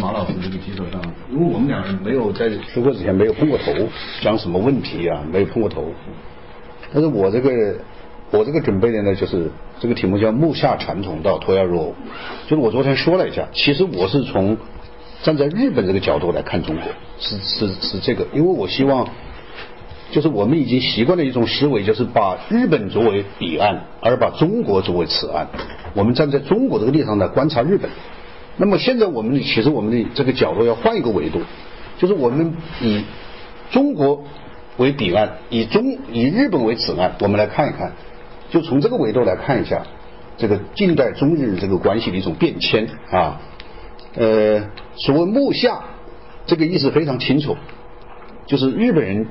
马老师这个基础上，因为我们两人没有在出国之前没有碰过头，讲什么问题啊，没有碰过头。但是我这个我这个准备的呢，就是这个题目叫“木下传统到脱亚入欧”，就是我昨天说了一下，其实我是从站在日本这个角度来看中国，是是是这个，因为我希望。就是我们已经习惯了一种思维，就是把日本作为彼岸，而把中国作为此岸。我们站在中国这个立场来观察日本。那么现在我们其实我们的这个角度要换一个维度，就是我们以中国为彼岸，以中以日本为此岸，我们来看一看，就从这个维度来看一下这个近代中日这个关系的一种变迁啊。呃，所谓木下，这个意思非常清楚，就是日本人。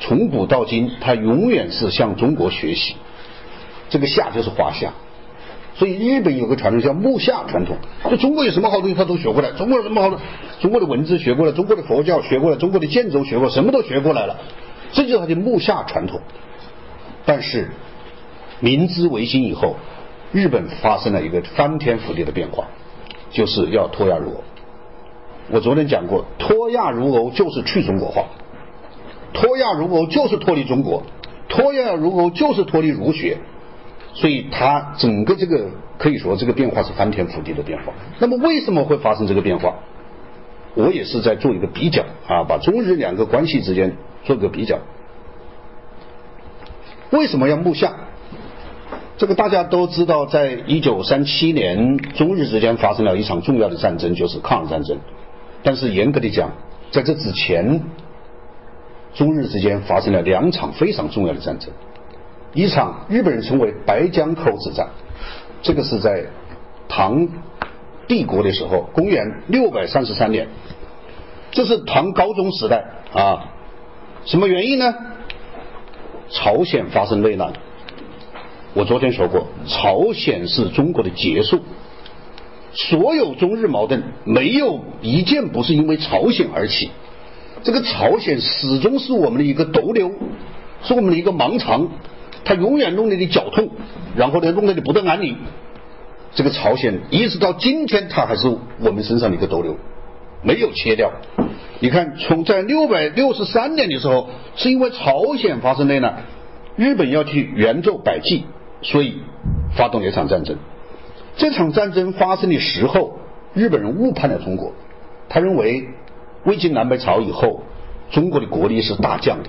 从古到今，他永远是向中国学习。这个夏就是华夏，所以日本有个传统叫木下传统。就中国有什么好东西，他都学过来。中国有什么好的？中国的文字学过来，中国的佛教学过来，中国的建筑学过，什么都学过来了。这就是他的木下传统。但是明治维新以后，日本发生了一个翻天覆地的变化，就是要脱亚入欧。我昨天讲过，脱亚入欧就是去中国化。脱亚入欧就是脱离中国，脱亚入欧就是脱离儒学，所以它整个这个可以说这个变化是翻天覆地的变化。那么为什么会发生这个变化？我也是在做一个比较啊，把中日两个关系之间做个比较。为什么要木下？这个大家都知道，在一九三七年，中日之间发生了一场重要的战争，就是抗日战争。但是严格的讲，在这之前。中日之间发生了两场非常重要的战争，一场日本人称为白江口之战，这个是在唐帝国的时候，公元六百三十三年，这是唐高宗时代啊。什么原因呢？朝鲜发生内乱。我昨天说过，朝鲜是中国的结束，所有中日矛盾没有一件不是因为朝鲜而起。这个朝鲜始终是我们的一个毒瘤，是我们的一个盲肠，他永远弄得你脚痛，然后呢弄得你不得安宁。这个朝鲜一直到今天，它还是我们身上的一个毒瘤，没有切掉。你看，从在六百六十三年的时候，是因为朝鲜发生内乱，日本要去援助百济，所以发动了一场战争。这场战争发生的时候，日本人误判了中国，他认为。魏晋南北朝以后，中国的国力是大降的，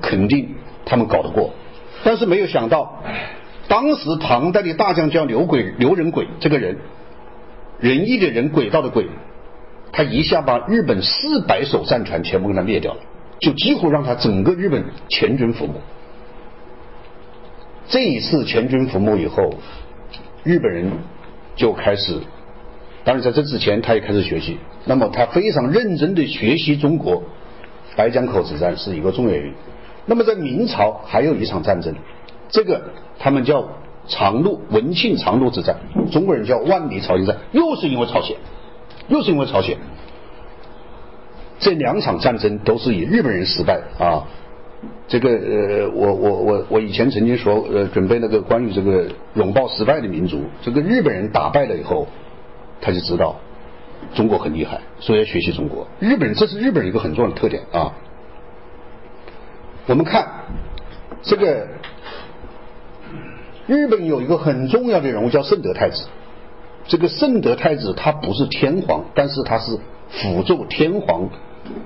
肯定他们搞得过，但是没有想到，当时唐代的大将叫刘鬼刘仁轨这个人，仁义的仁，轨道的轨，他一下把日本四百艘战船全部给他灭掉了，就几乎让他整个日本全军覆没。这一次全军覆没以后，日本人就开始。当然，在这之前，他也开始学习。那么，他非常认真的学习中国白江口之战是一个重要原因。那么，在明朝还有一场战争，这个他们叫长路文庆长路之战，中国人叫万里朝鲜战，又是因为朝鲜，又是因为朝鲜。这两场战争都是以日本人失败啊。这个呃，我我我我以前曾经说，呃，准备那个关于这个拥抱失败的民族，这个日本人打败了以后。他就知道中国很厉害，所以要学习中国。日本这是日本一个很重要的特点啊。我们看这个日本有一个很重要的人物叫圣德太子。这个圣德太子他不是天皇，但是他是辅助天皇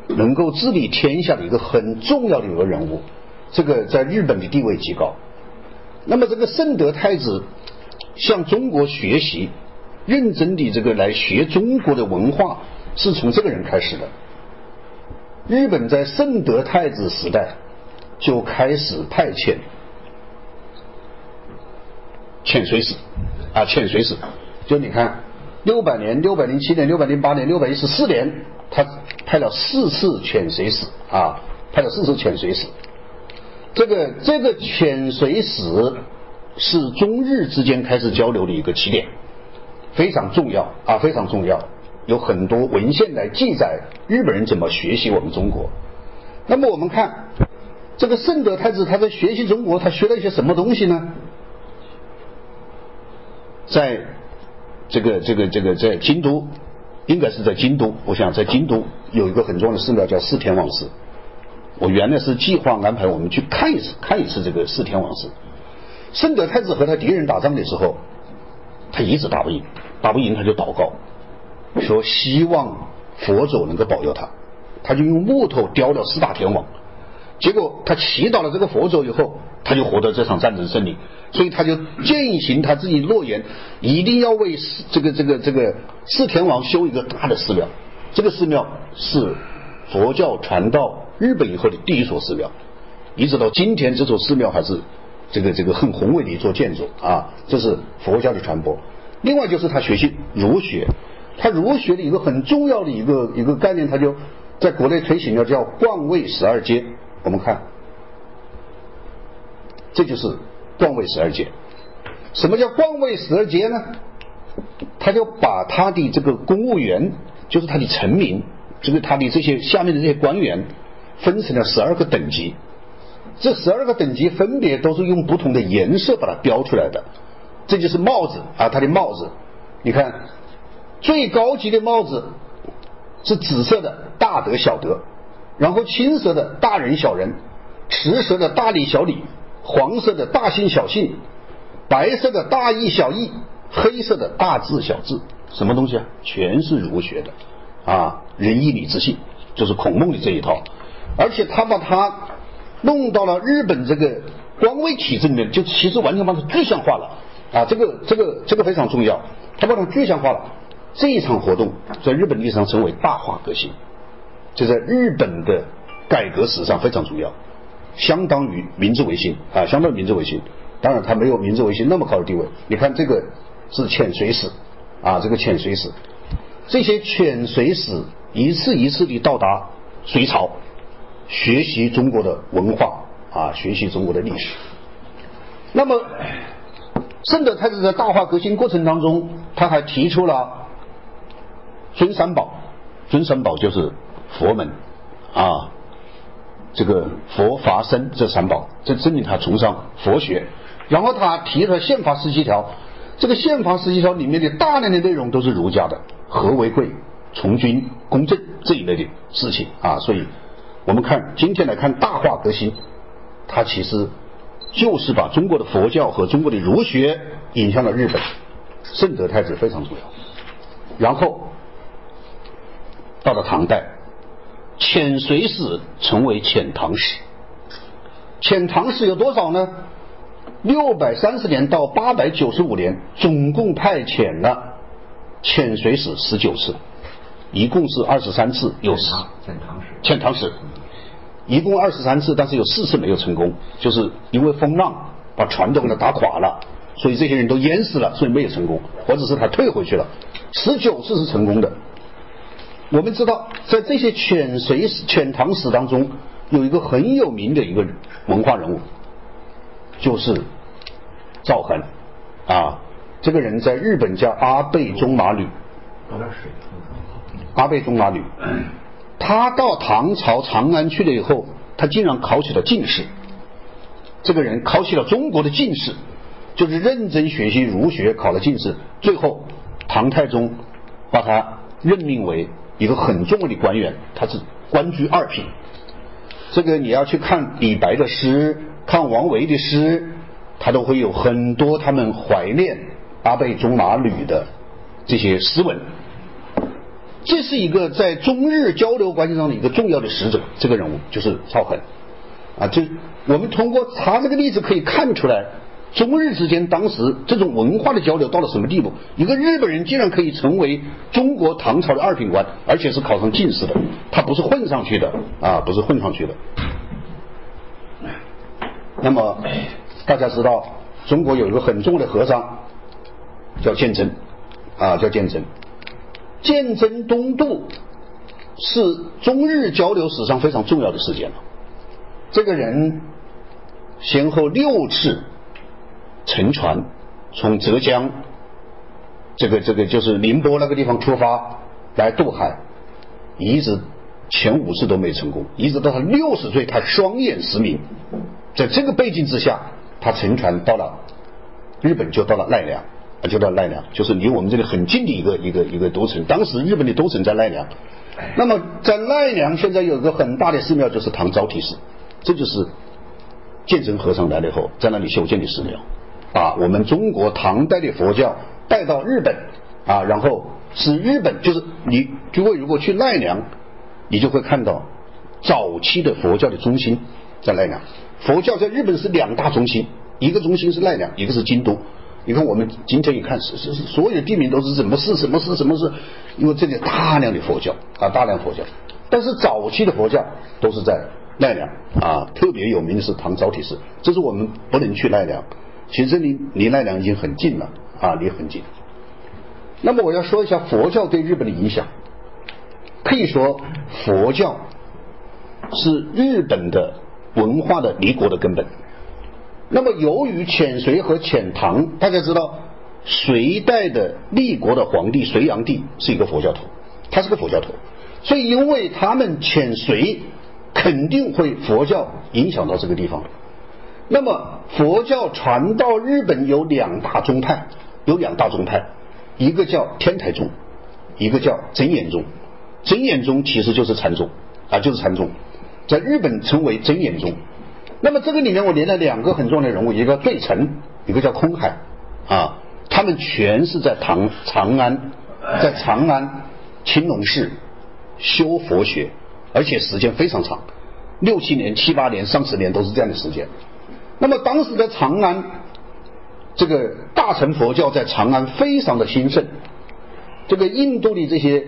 能够治理天下的一个很重要的一个人物。这个在日本的地位极高。那么这个圣德太子向中国学习。认真的这个来学中国的文化，是从这个人开始的。日本在圣德太子时代就开始派遣遣隋使啊，遣隋使。就你看，六百年、六百零七年、六百零八年、六百一十四年，他派了四次遣隋使啊，派了四次遣隋使。这个这个遣隋使是中日之间开始交流的一个起点。非常重要啊，非常重要，有很多文献来记载日本人怎么学习我们中国。那么我们看这个圣德太子他在学习中国，他学了一些什么东西呢？在这个这个这个在京都应该是在京都。我想在京都有一个很重要的寺庙叫四天王寺。我原来是计划安排我们去看一次，看一次这个四天王寺。圣德太子和他敌人打仗的时候，他一直打不赢，打不赢他就祷告，说希望佛祖能够保佑他。他就用木头雕了四大天王，结果他祈祷了这个佛祖以后，他就获得这场战争胜利。所以他就践行他自己诺言，一定要为这个这个这个四天王修一个大的寺庙。这个寺庙是佛教传到日本以后的第一所寺庙，一直到今天，这座寺庙还是这个这个很宏伟的一座建筑啊。这是佛教的传播。另外就是他学习儒学，他儒学的一个很重要的一个一个概念，他就在国内推行了叫冠位十二阶。我们看，这就是。冠位十二阶，什么叫冠位十二阶呢？他就把他的这个公务员，就是他的臣民，就是他的这些下面的这些官员，分成了十二个等级。这十二个等级分别都是用不同的颜色把它标出来的。这就是帽子啊，他的帽子。你看，最高级的帽子是紫色的，大德小德；然后青色的大人小人，赤色的大礼小礼。黄色的大信小信，白色的大义小义，黑色的大智小智，什么东西啊？全是儒学的啊，仁义礼智信，就是孔孟的这一套。而且他把它弄到了日本这个官位体制里面，就其实完全把它具象化了啊。这个这个这个非常重要，他把它具象化了。这一场活动在日本历史上称为大化革新，就在日本的改革史上非常重要。相当于明治维新啊，相当于明治维新。当然，它没有明治维新那么高的地位。你看，这个是遣隋使啊，这个遣隋使，这些遣隋使一次一次的到达隋朝，学习中国的文化啊，学习中国的历史。那么，圣德太子在大化革新过程当中，他还提出了尊三宝，尊三宝就是佛门啊。这个佛法僧这三宝，这证明他崇尚佛学。然后他提了宪法十七条，这个宪法十七条里面的大量的内容都是儒家的，和为贵、从军、公正这一类的事情啊。所以，我们看今天来看大化革新，它其实就是把中国的佛教和中国的儒学引向了日本。圣德太子非常重要。然后到了唐代。遣隋使成为遣唐使，遣唐使有多少呢？六百三十年到八百九十五年，总共派遣了遣隋使十九次，一共是二十三次，有遣唐使，遣唐使，一共二十三次，但是有四次没有成功，就是因为风浪把船都给它打垮了，所以这些人都淹死了，所以没有成功，或者是他退回去了。十九次是成功的。我们知道，在这些遣隋史、遣唐史当中，有一个很有名的一个文化人物，就是赵恒啊。这个人在日本叫阿倍中麻吕。阿倍中麻吕，他到唐朝长安去了以后，他竟然考取了进士。这个人考取了中国的进士，就是认真学习儒学，考了进士。最后，唐太宗把他任命为。一个很重要的官员，他是官居二品。这个你要去看李白的诗，看王维的诗，他都会有很多他们怀念阿倍中马吕的这些诗文。这是一个在中日交流关系上的一个重要的使者，这个人物就是赵恒啊。就我们通过他这个例子可以看出来。中日之间当时这种文化的交流到了什么地步？一个日本人竟然可以成为中国唐朝的二品官，而且是考上进士的，他不是混上去的啊，不是混上去的。那么大家知道，中国有一个很重要的和尚叫鉴真啊，叫鉴真。鉴真东渡是中日交流史上非常重要的事件了。这个人先后六次。乘船从浙江，这个这个就是宁波那个地方出发来渡海，一直前五次都没成功，一直到他六十岁，他双眼失明，在这个背景之下，他乘船到了日本，就到了奈良。就到奈良，就是离我们这里很近的一个一个一个都城。当时日本的都城在奈良，那么在奈良现在有一个很大的寺庙，就是唐招提寺，这就是鉴真和尚来了以后在那里修建的寺庙，把我们中国唐代的佛教带到日本啊，然后是日本，就是你诸位如果去奈良，你就会看到早期的佛教的中心在奈良。佛教在日本是两大中心，一个中心是奈良，一个是京都。你看我们今天一看，是是是，所有地名都是什么寺什么寺什么寺，因为这里大量的佛教啊，大量佛教。但是早期的佛教都是在奈良啊，特别有名的是唐招提寺。这是我们不能去奈良，其实离离奈良已经很近了啊，离很近。那么我要说一下佛教对日本的影响，可以说佛教是日本的。文化的立国的根本。那么，由于遣隋和遣唐，大家知道，隋代的立国的皇帝隋炀帝是一个佛教徒，他是个佛教徒，所以因为他们遣隋，肯定会佛教影响到这个地方。那么，佛教传到日本有两大宗派，有两大宗派，一个叫天台宗，一个叫真言宗。真言宗其实就是禅宗啊，就是禅宗。在日本称为真言宗，那么这个里面我连了两个很重要的人物，一个对澄，一个叫空海啊，他们全是在唐长安，在长安青龙寺修佛学，而且时间非常长，六七年、七八年、上十年都是这样的时间。那么当时的长安，这个大乘佛教在长安非常的兴盛，这个印度的这些。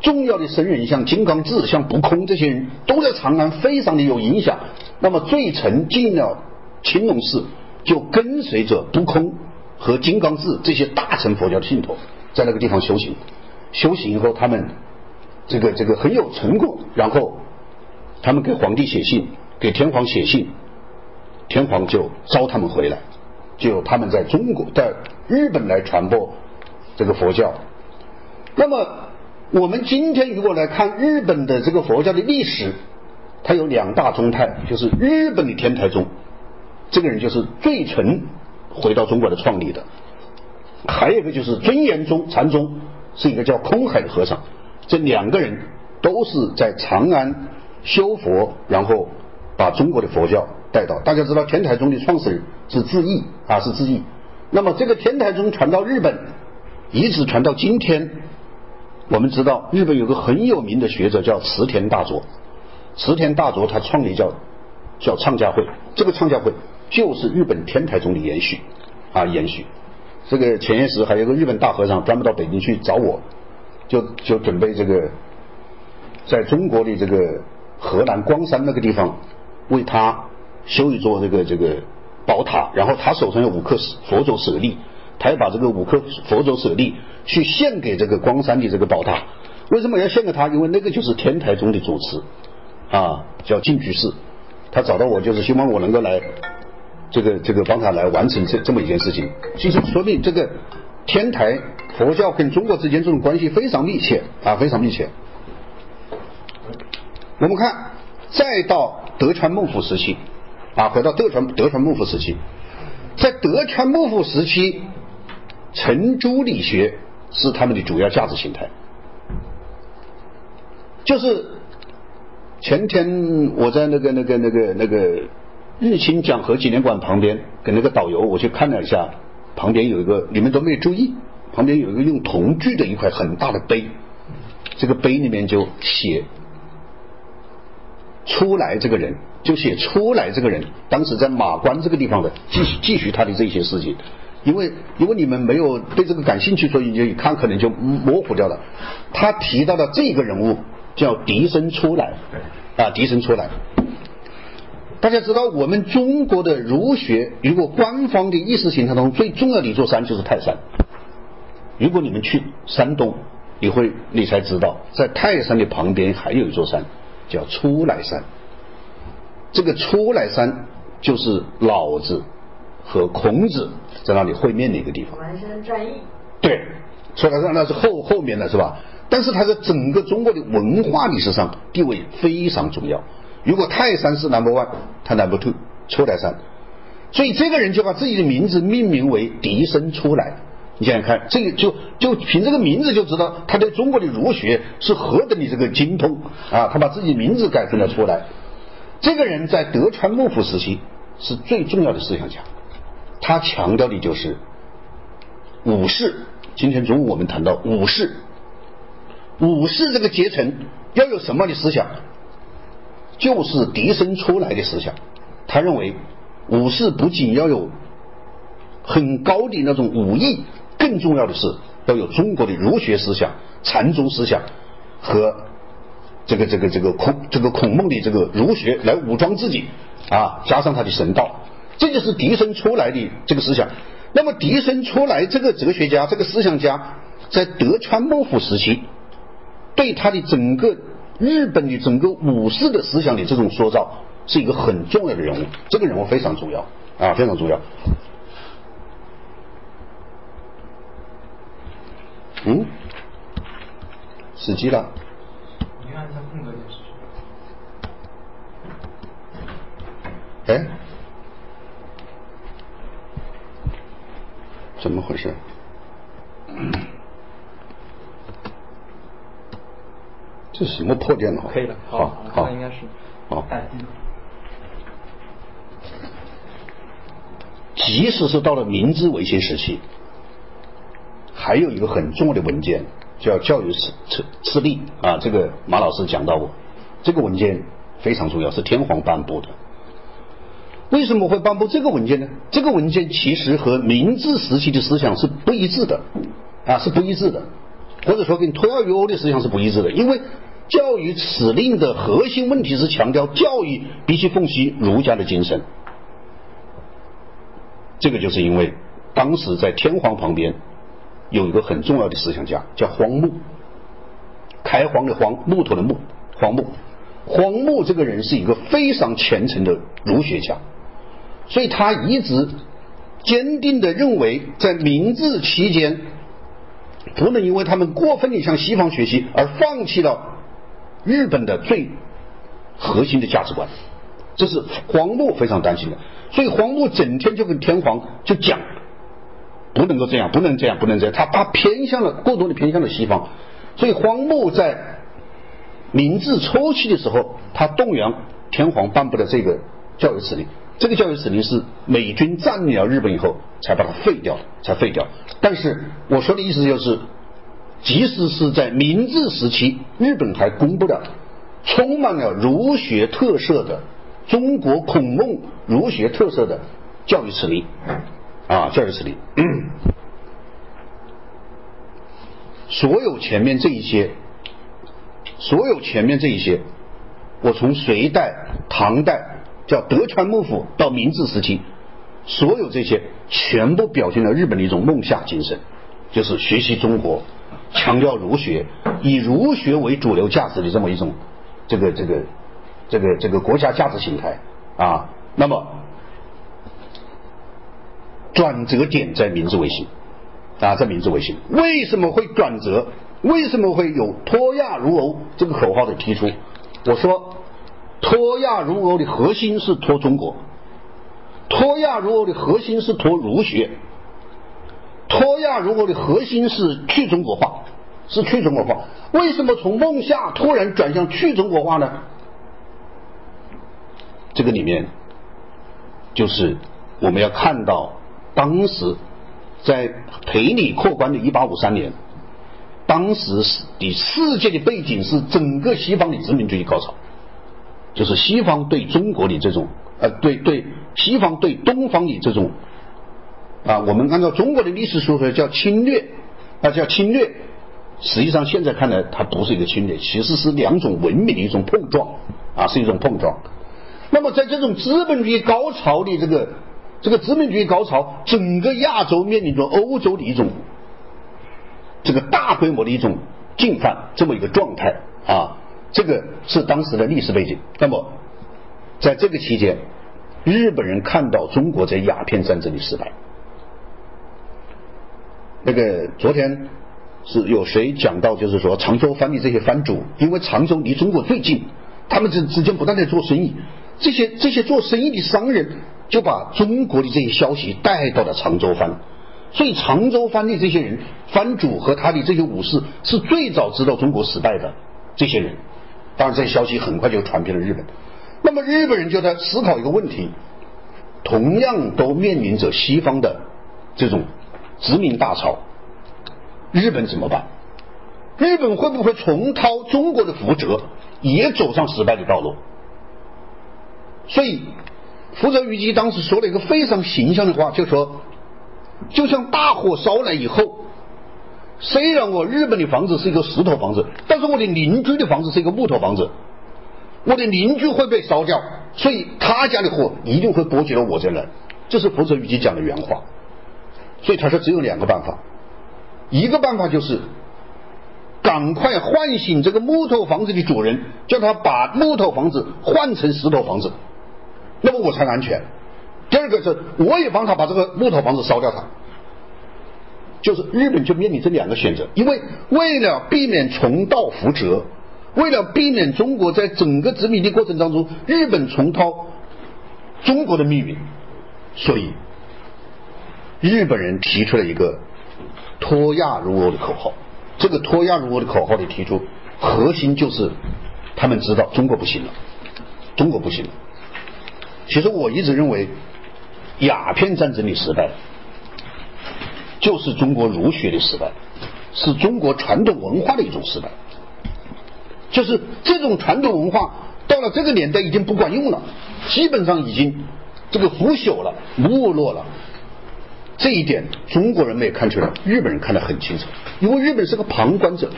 重要的僧人像金刚智、像不空这些人都在长安非常的有影响。那么最澄进了青龙寺，就跟随着不空和金刚智这些大乘佛教的信徒在那个地方修行。修行以后，他们这个这个很有成果，然后他们给皇帝写信，给天皇写信，天皇就召他们回来，就他们在中国在日本来传播这个佛教。那么。我们今天如果来看日本的这个佛教的历史，它有两大宗派，就是日本的天台宗，这个人就是最纯回到中国的创立的；还有一个就是尊严宗禅宗，是一个叫空海的和尚。这两个人都是在长安修佛，然后把中国的佛教带到。大家知道天台宗的创始人是智义啊，是智义。那么这个天台宗传到日本，一直传到今天。我们知道日本有个很有名的学者叫池田大作，池田大作他创立叫叫唱家会，这个唱家会就是日本天台宗的延续啊延续。这个前些时还有个日本大和尚专门到北京去找我，就就准备这个在中国的这个河南光山那个地方为他修一座这个这个宝塔，然后他手上有五颗佛陀舍利。他要把这个五颗佛陀舍利去献给这个光山的这个宝塔，为什么要献给他？因为那个就是天台宗的主持啊，叫净居士。他找到我就是希望我能够来这个这个帮他来完成这这么一件事情。其实说明这个天台佛教跟中国之间这种关系非常密切啊，非常密切。我们看，再到德川幕府时期啊，回到德川德川幕府时期，在德川幕府时期。程朱理学是他们的主要价值形态，就是前天我在那个那个那个那个日清讲和纪念馆旁边，跟那个导游我去看了一下，旁边有一个你们都没有注意，旁边有一个用铜具的一块很大的碑，这个碑里面就写出来这个人，就写出来这个人，当时在马关这个地方的，继续继续他的这些事情。因为因为你们没有对这个感兴趣，所以就一看可能就模糊掉了。他提到的这个人物叫笛声出来，啊，笛声出来。大家知道，我们中国的儒学，如果官方的意识形态中最重要的一座山就是泰山。如果你们去山东，你会你才知道，在泰山的旁边还有一座山叫出来山。这个出来山就是老子。和孔子在那里会面的一个地方。完山战役。对，说来山那是后后面的是吧？但是它在整个中国的文化历史上地位非常重要。如果泰山是 number one，它 number two，出来山。所以这个人就把自己的名字命名为笛声出来。你想想看，这个就就凭这个名字就知道他对中国的儒学是何等的这个精通啊！他把自己名字改成了出来。这个人在德川幕府时期是最重要的思想家，他强调的就是武士。今天中午我们谈到武士，武士这个阶层要有什么样的思想？就是笛声出来的思想。他认为武士不仅要有很高的那种武艺。更重要的是要有中国的儒学思想、禅宗思想和这个这个这个孔这个孔孟的这个儒学来武装自己啊，加上他的神道，这就是笛声出来的这个思想。那么笛声出来这个哲学家、这个思想家，在德川幕府时期，对他的整个日本的整个武士的思想的这种塑造，是一个很重要的人物。这个人物非常重要啊，非常重要。嗯，死机了。你看一下空格电视。哎，怎么回事？这什么破电脑？可以了，好，好，应该是好。即使是到了明治维新时期。还有一个很重要的文件叫教育次次次令啊，这个马老师讲到过，这个文件非常重要，是天皇颁布的。为什么会颁布这个文件呢？这个文件其实和明治时期的思想是不一致的啊，是不一致的，或者说跟托亚于欧的思想是不一致的。因为教育此令的核心问题是强调教育必须奉行儒家的精神，这个就是因为当时在天皇旁边。有一个很重要的思想家叫荒木，开荒的荒，木头的木，荒木。荒木这个人是一个非常虔诚的儒学家，所以他一直坚定的认为，在明治期间，不能因为他们过分的向西方学习而放弃了日本的最核心的价值观，这是荒木非常担心的。所以荒木整天就跟天皇就讲。不能够这样，不能这样，不能这样。他他偏向了过多的偏向了西方，所以荒木在明治初期的时候，他动员天皇颁布的这个教育指令。这个教育指令是美军占领了日本以后才把它废掉的，才废掉。但是我说的意思就是，即使是在明治时期，日本还公布了充满了儒学特色的中国孔孟儒学特色的教育指令。啊，教育指令，所有前面这一些，所有前面这一些，我从隋代、唐代，叫德川幕府到明治时期，所有这些全部表现了日本的一种梦下精神，就是学习中国，强调儒学，以儒学为主流价值的这么一种这个这个这个这个国家价值形态啊，那么。转折点在明治维新啊，在明治维新为什么会转折？为什么会有脱亚入欧这个口号的提出？我说脱亚入欧的核心是脱中国，脱亚入欧的核心是脱儒学，脱亚入欧的核心是去中国化，是去中国化。为什么从梦夏突然转向去中国化呢？这个里面就是我们要看到。当时在培里扩关的1853年，当时是的世界的背景是整个西方的殖民主义高潮，就是西方对中国的这种呃对对西方对东方的这种啊，我们按照中国的历史说说叫侵略啊叫侵略，实际上现在看来它不是一个侵略，其实是两种文明的一种碰撞啊是一种碰撞。那么在这种资本主义高潮的这个。这个资本主义高潮，整个亚洲面临着欧洲的一种这个大规模的一种进犯这么一个状态啊，这个是当时的历史背景。那么在这个期间，日本人看到中国在鸦片战争的失败，那个昨天是有谁讲到，就是说常州藩的这些藩主，因为常州离中国最近，他们之之间不断在做生意，这些这些做生意的商人。就把中国的这些消息带到了常州藩。所以常州藩的这些人，藩主和他的这些武士是最早知道中国时代的这些人。当然，这些消息很快就传遍了日本。那么日本人就在思考一个问题：同样都面临着西方的这种殖民大潮，日本怎么办？日本会不会重蹈中国的覆辙，也走上失败的道路？所以，福泽谕吉当时说了一个非常形象的话，就说。就像大火烧来以后，虽然我日本的房子是一个石头房子，但是我的邻居的房子是一个木头房子，我的邻居会被烧掉，所以他家的火一定会波及到我这来。这是福泽谕吉讲的原话。所以他说只有两个办法，一个办法就是赶快唤醒这个木头房子的主人，叫他把木头房子换成石头房子，那么我才安全。第二个是，我也帮他把这个木头房子烧掉，它就是日本就面临这两个选择，因为为了避免重蹈覆辙，为了避免中国在整个殖民地过程当中日本重蹈中国的命运，所以日本人提出了一个脱亚入欧的口号。这个脱亚入欧的口号的提出，核心就是他们知道中国不行了，中国不行了。其实我一直认为。鸦片战争的失败，就是中国儒学的失败，是中国传统文化的一种失败。就是这种传统文化到了这个年代已经不管用了，基本上已经这个腐朽了、没落了。这一点中国人没有看出来，日本人看得很清楚，因为日本是个旁观者。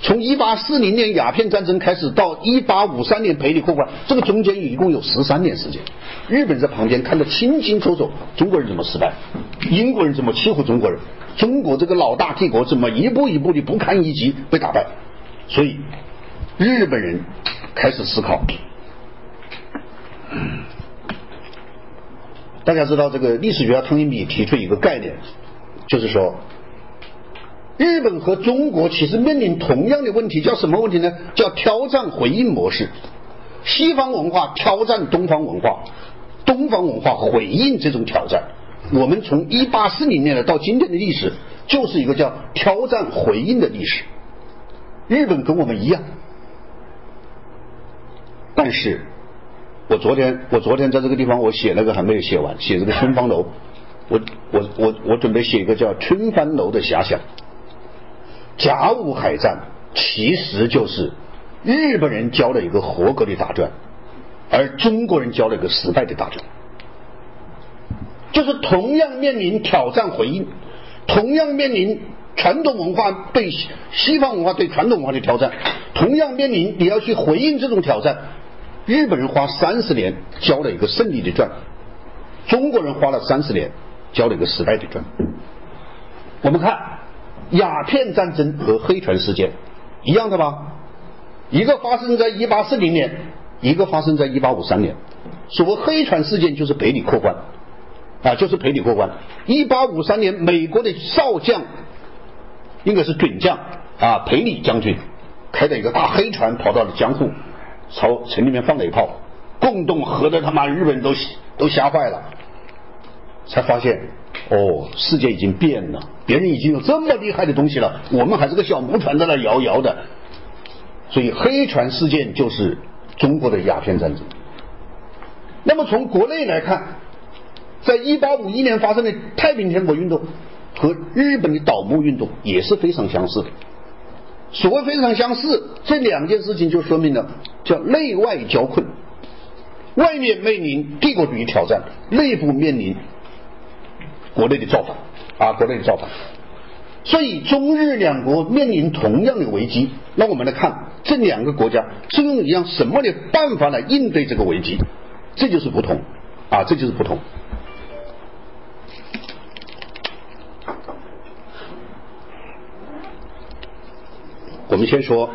从一八四零年鸦片战争开始到一八五三年赔礼扣关，这个中间一共有十三年时间。日本在旁边看得清清楚楚，中国人怎么失败，英国人怎么欺负中国人，中国这个老大帝国怎么一步一步的不堪一击被打败。所以日本人开始思考。大家知道，这个历史学家汤因比提出一个概念，就是说。日本和中国其实面临同样的问题，叫什么问题呢？叫挑战回应模式。西方文化挑战东方文化，东方文化回应这种挑战。我们从一八四零年代到今天的历史，就是一个叫挑战回应的历史。日本跟我们一样，但是我昨天我昨天在这个地方我写那个还没有写完，写这个春芳楼，我我我我准备写一个叫春帆楼的遐想。甲午海战其实就是日本人交了一个合格的大战，而中国人交了一个失败的大战。就是同样面临挑战回应，同样面临传统文化对西方文化对传统文化的挑战，同样面临你要去回应这种挑战。日本人花三十年交了一个胜利的传，中国人花了三十年交了一个失败的传。我们看。鸦片战争和黑船事件一样的吧？一个发生在一八四零年，一个发生在一八五三年。所谓黑船事件就是赔礼过关啊，就是赔礼过关。一八五三年，美国的少将应该是准将啊，裴礼将军开着一个大黑船跑到了江户，朝城里面放了一炮，共动喝的他妈日本都都吓坏了，才发现。哦，世界已经变了，别人已经有这么厉害的东西了，我们还是个小木船在那摇摇的。所以黑船事件就是中国的鸦片战争。那么从国内来看，在一八五一年发生的太平天国运动和日本的倒幕运动也是非常相似的。所谓非常相似，这两件事情就说明了叫内外交困，外面面临帝国主义挑战，内部面临。国内的造反啊，国内的造反，所以中日两国面临同样的危机。那我们来看这两个国家是用一样什么的办法来应对这个危机？这就是不同啊，这就是不同。我们先说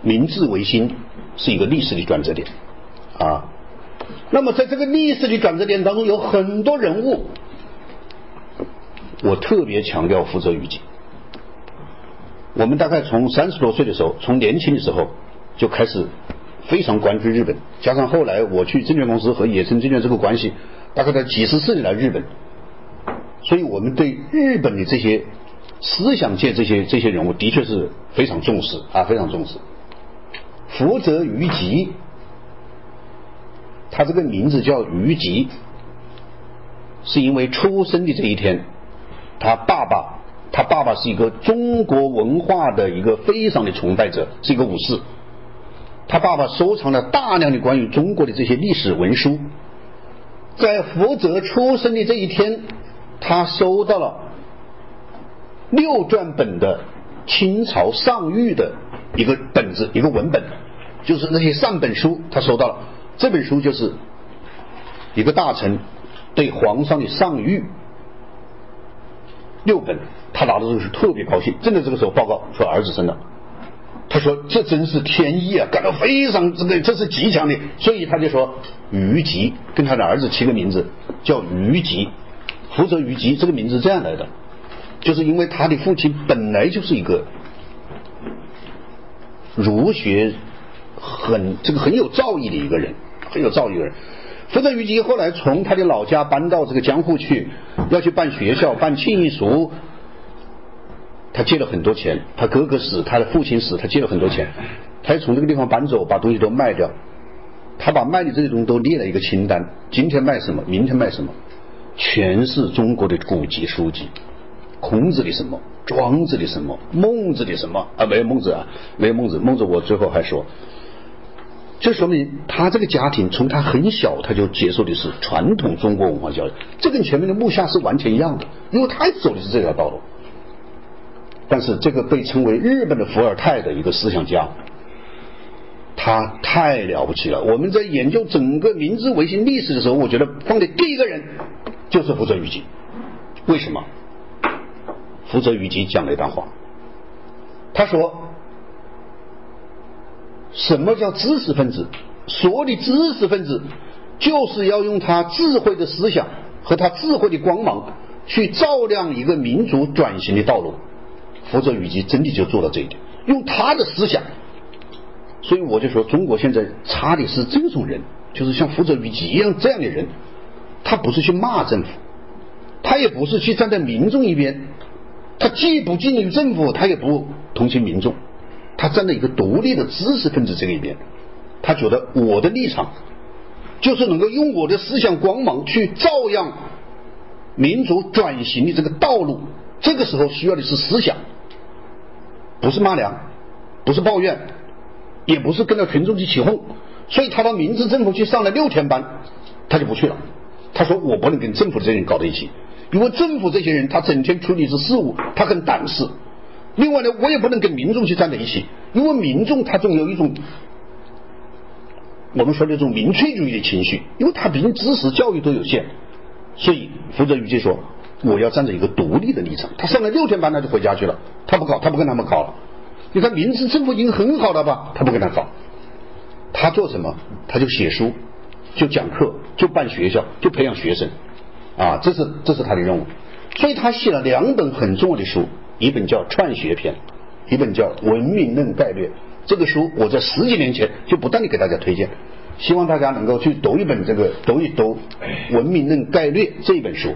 明治维新是一个历史的转折点啊。那么在这个历史的转折点当中，有很多人物。我特别强调福泽谕吉。我们大概从三十多岁的时候，从年轻的时候就开始非常关注日本，加上后来我去证券公司和野村证券这个关系，大概在几十次来日本，所以我们对日本的这些思想界这些这些人物的确是非常重视啊，非常重视。福泽谕吉，他这个名字叫谕吉，是因为出生的这一天，他爸爸，他爸爸是一个中国文化的一个非常的崇拜者，是一个武士。他爸爸收藏了大量的关于中国的这些历史文书，在福泽出生的这一天，他收到了六卷本的清朝上谕的一个本子，一个文本，就是那些上本书，他收到了。这本书就是一个大臣对皇上的上谕，六本，他拿到这个是特别高兴，正在这个时候报告说儿子生了。他说：“这真是天意啊，感到非常这个，这是吉祥的。”所以他就说：“虞吉跟他的儿子起个名字叫虞吉，福泽于吉这个名字这样来的，就是因为他的父亲本来就是一个儒学很这个很有造诣的一个人，很有造诣的人。福泽谕吉后来从他的老家搬到这个江户去，要去办学校、办庆义塾。”他借了很多钱，他哥哥死，他的父亲死，他借了很多钱，他从这个地方搬走，把东西都卖掉，他把卖的这些东西都列了一个清单，今天卖什么，明天卖什么，全是中国的古籍书籍，孔子的什么，庄子的什么，孟子的什么啊，没有孟子啊，没有孟子，孟子我最后还说，这说明他这个家庭从他很小他就接受的是传统中国文化教育，这跟前面的木下是完全一样的，因为他走的是这条道路。但是这个被称为日本的伏尔泰的一个思想家，他太了不起了。我们在研究整个明治维新历史的时候，我觉得放的第一个人就是福泽谕吉。为什么？福泽谕吉讲了一段话，他说：“什么叫知识分子？所有的知识分子就是要用他智慧的思想和他智慧的光芒去照亮一个民族转型的道路。”福泽谕吉真的就做到这一点，用他的思想，所以我就说，中国现在差的是这种人，就是像福泽谕吉一样这样的人，他不是去骂政府，他也不是去站在民众一边，他既不敬于政府，他也不同情民众，他站在一个独立的知识分子这一边，他觉得我的立场就是能够用我的思想光芒去照亮民族转型的这个道路，这个时候需要的是思想。不是骂娘，不是抱怨，也不是跟着群众去起哄，所以他到明治政府去上了六天班，他就不去了。他说我不能跟政府这些人搞在一起，因为政府这些人他整天处理是事务，他很胆识。另外呢，我也不能跟民众去站在一起，因为民众他总有一种我们说的这种民粹主义的情绪，因为他毕竟知识教育都有限，所以福泽谕就说。我要站在一个独立的立场。他上了六天班，他就回家去了。他不搞，他不跟他们搞了。你看，明治政府已经很好了吧？他不跟他搞。他做什么？他就写书，就讲课，就办学校，就培养学生。啊，这是这是他的任务。所以他写了两本很重要的书，一本叫《创学篇》，一本叫《文明论概略》。这个书我在十几年前就不断的给大家推荐，希望大家能够去读一本这个，读一读《文明论概略》这一本书。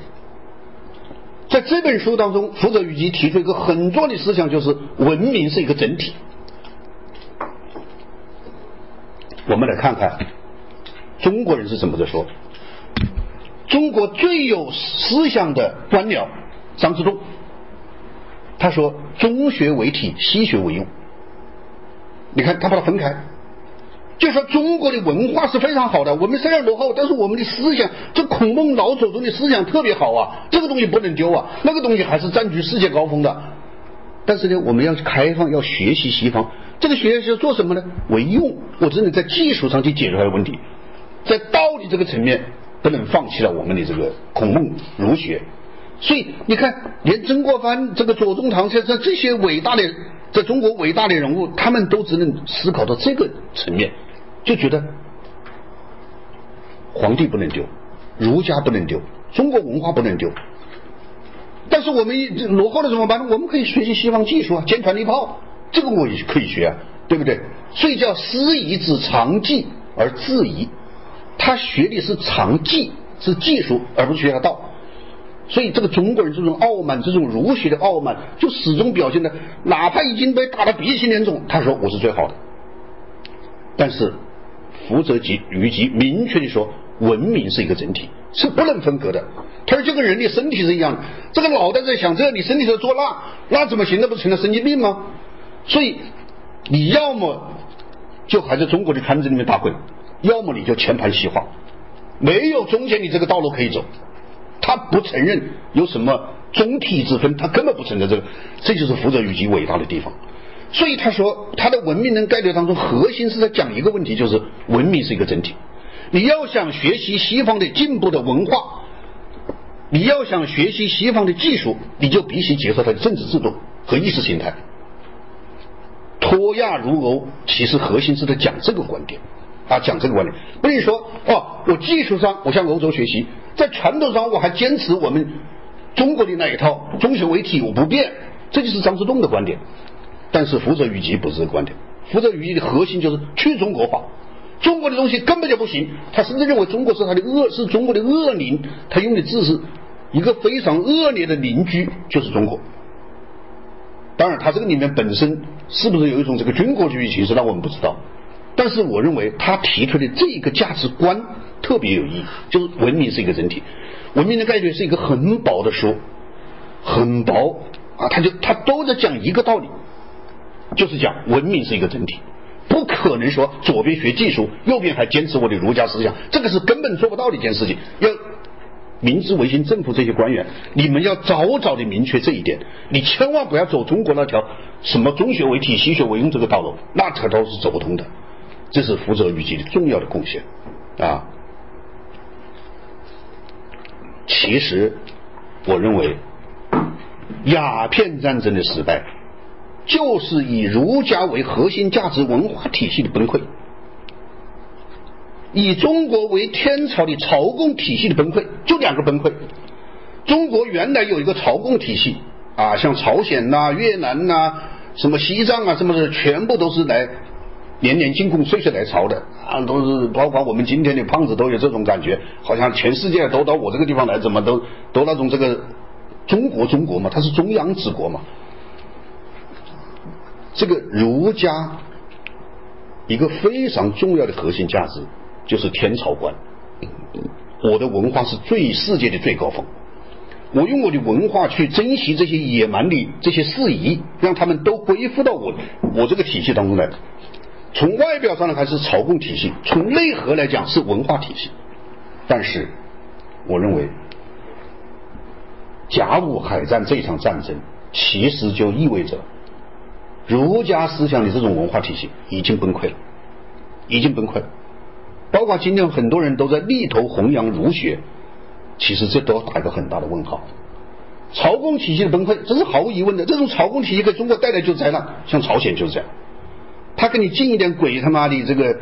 在这本书当中，福泽谕吉提出一个很重要的思想，就是文明是一个整体。我们来看看中国人是怎么的说。中国最有思想的官僚张之洞，他说：“中学为体，西学为用。”你看，他把它分开。就说中国的文化是非常好的，我们虽然落后，但是我们的思想，这孔孟老祖宗的思想特别好啊，这个东西不能丢啊，那个东西还是占据世界高峰的。但是呢，我们要开放，要学习西方，这个学习要做什么呢？为用，我只能在技术上去解决它的问题，在道理这个层面不能放弃了我们的这个孔孟儒学。所以你看，连曾国藩、这个左宗棠先生这些伟大的在中国伟大的人物，他们都只能思考到这个层面。就觉得皇帝不能丢，儒家不能丢，中国文化不能丢。但是我们落后了怎么办？我们可以学习西方技术啊，坚船利炮，这个我也可以学啊。对不对？所以叫师夷之长技而自夷，他学的是长技，是技术，而不是学道。所以这个中国人这种傲慢，这种儒学的傲慢，就始终表现的，哪怕已经被打得鼻青脸肿，他说我是最好的。但是福泽吉虞吉明确的说，文明是一个整体，是不能分割的。他说就跟人的身体是一样的，这个脑袋在想这，你身体在做那，那怎么行？那不成了神经病吗？所以你要么就还在中国的圈子里面打滚，要么你就全盘西化，没有中间你这个道路可以走。他不承认有什么中体之分，他根本不承认这个，这就是福泽谕吉伟大的地方。所以他说，他的文明人概略当中核心是在讲一个问题，就是文明是一个整体。你要想学习西方的进步的文化，你要想学习西方的技术，你就必须接受它的政治制度和意识形态。脱亚入欧，其实核心是在讲这个观点。啊，讲这个观点，不能说哦，我技术上我向欧洲学习，在传统上我还坚持我们中国的那一套，中学为体我不变，这就是张之洞的观点。但是福泽谕吉不是这个观点，福泽谕吉的核心就是去中国化，中国的东西根本就不行。他甚至认为中国是他的恶，是中国的恶邻。他用的字是一个非常恶劣的邻居，就是中国。当然，他这个里面本身是不是有一种这个军国主义形式，那我们不知道。但是我认为他提出的这个价值观特别有意义，就是文明是一个整体，文明的概念是一个很薄的书，很薄啊，他就他都在讲一个道理，就是讲文明是一个整体，不可能说左边学技术，右边还坚持我的儒家思想，这个是根本做不到的一件事情。要明治维新政府这些官员，你们要早早的明确这一点，你千万不要走中国那条什么中学为体，西学为用这个道路，那条道是走不通的。这是福泽谕吉的重要的贡献啊！其实，我认为鸦片战争的失败，就是以儒家为核心价值文化体系的崩溃，以中国为天朝的朝贡体系的崩溃，就两个崩溃。中国原来有一个朝贡体系啊，像朝鲜呐、越南呐、什么西藏啊，什么的，全部都是来。年年进贡，岁岁来朝的啊，都是包括我们今天的胖子都有这种感觉，好像全世界都到我这个地方来，怎么都都那种这个中国中国嘛，它是中央之国嘛。这个儒家一个非常重要的核心价值就是天朝观，我的文化是最世界的最高峰，我用我的文化去珍惜这些野蛮的这些事宜，让他们都归附到我我这个体系当中来。从外表上来看是朝贡体系，从内核来讲是文化体系。但是，我认为甲午海战这场战争，其实就意味着儒家思想的这种文化体系已经崩溃了，已经崩溃了。包括今天很多人都在力图弘扬儒学，其实这都打一个很大的问号。朝贡体系的崩溃，这是毫无疑问的。这种朝贡体系给中国带来就灾难，像朝鲜就是这样。他给你进一点鬼他妈的这个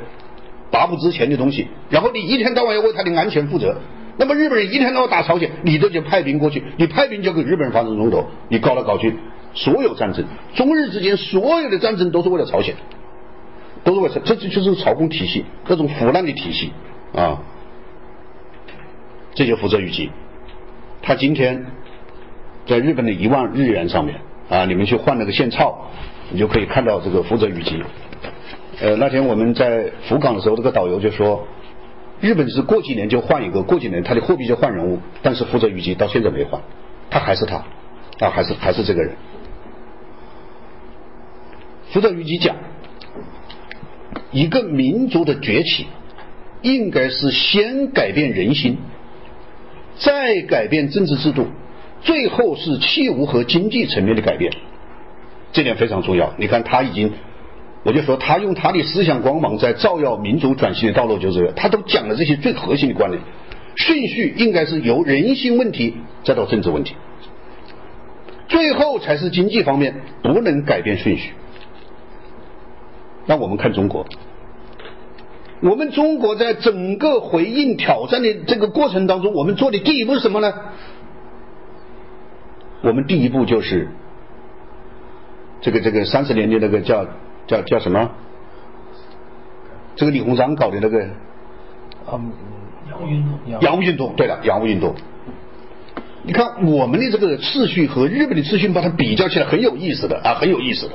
大不值钱的东西，然后你一天到晚要为他的安全负责。那么日本人一天到晚打朝鲜，你都就派兵过去，你派兵就给日本人发生冲突，你搞来搞去，所有战争，中日之间所有的战争都是为了朝鲜，都是为了这这就是朝贡体系，那种腐烂的体系啊。这就福泽谕吉，他今天在日本的一万日元上面啊，你们去换那个现钞。你就可以看到这个福泽谕吉。呃，那天我们在福冈的时候，这个导游就说，日本是过几年就换一个，过几年他的货币就换人物，但是福泽谕吉到现在没换，他还是他，啊，还是还是这个人。福泽谕吉讲，一个民族的崛起，应该是先改变人心，再改变政治制度，最后是器物和经济层面的改变。这点非常重要。你看，他已经，我就说他用他的思想光芒在照耀民族转型的道路，就是他都讲了这些最核心的观念。顺序应该是由人性问题再到政治问题，最后才是经济方面，不能改变顺序。那我们看中国，我们中国在整个回应挑战的这个过程当中，我们做的第一步是什么呢？我们第一步就是。这个这个三十年的那个叫叫叫什么？这个李鸿章搞的那个，嗯，洋务运动。洋务运动，对了，洋务运动。你看我们的这个秩序和日本的秩序，把它比较起来很有意思的啊，很有意思的。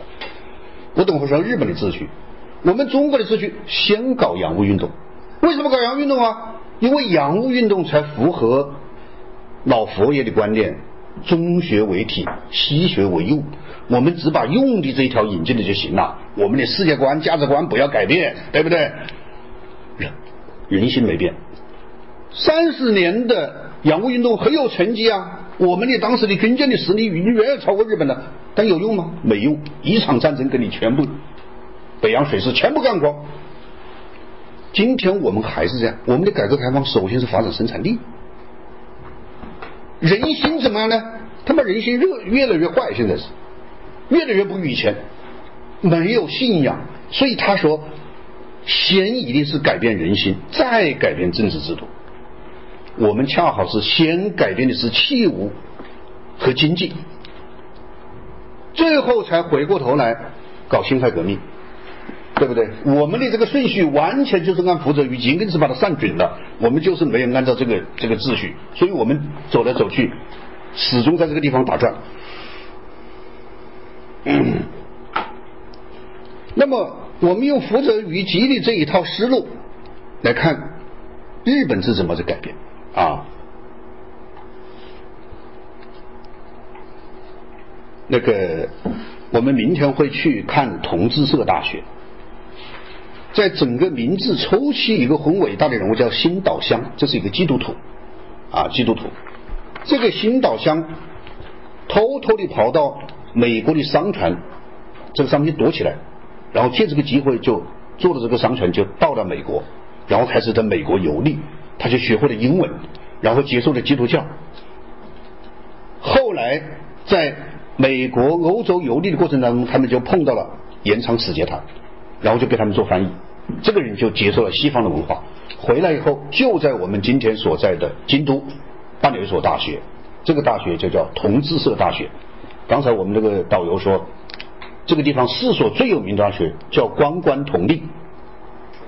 我等会说日本的秩序，我们中国的秩序先搞洋务运动。为什么搞洋务运动啊？因为洋务运动才符合老佛爷的观念：中学为体，西学为用。我们只把用的这一条引进了就行了。我们的世界观、价值观不要改变，对不对？人人心没变。三十年的洋务运动很有成绩啊！我们的当时的军舰的实力已经远远超过日本了，但有用吗？没用，一场战争给你全部北洋水师全部干光。今天我们还是这样，我们的改革开放首先是发展生产力。人心怎么样呢？他妈人心越越来越坏，现在是。越来越不如以前，没有信仰，所以他说，先一定是改变人心，再改变政治制度。我们恰好是先改变的是器物和经济，最后才回过头来搞辛亥革命，对不对？我们的这个顺序完全就是按福泽谕吉，硬是把它算准了。我们就是没有按照这个这个秩序，所以我们走来走去，始终在这个地方打转。嗯，那么我们用福泽谕吉的这一套思路来看，日本是怎么在改变啊？那个，我们明天会去看同志社大学，在整个明治初期，一个很伟大的人物叫新岛乡，这是一个基督徒啊，基督徒。这个新岛乡偷偷的跑到。美国的商船，这个商品躲起来，然后借这个机会就坐了这个商船就到了美国，然后开始在美国游历，他就学会了英文，然后接受了基督教。后来在美国、欧洲游历的过程当中，他们就碰到了延长使节团，然后就给他们做翻译，这个人就接受了西方的文化，回来以后就在我们今天所在的京都办了一所大学，这个大学就叫同志社大学。刚才我们这个导游说，这个地方四所最有名的大学叫关关同立，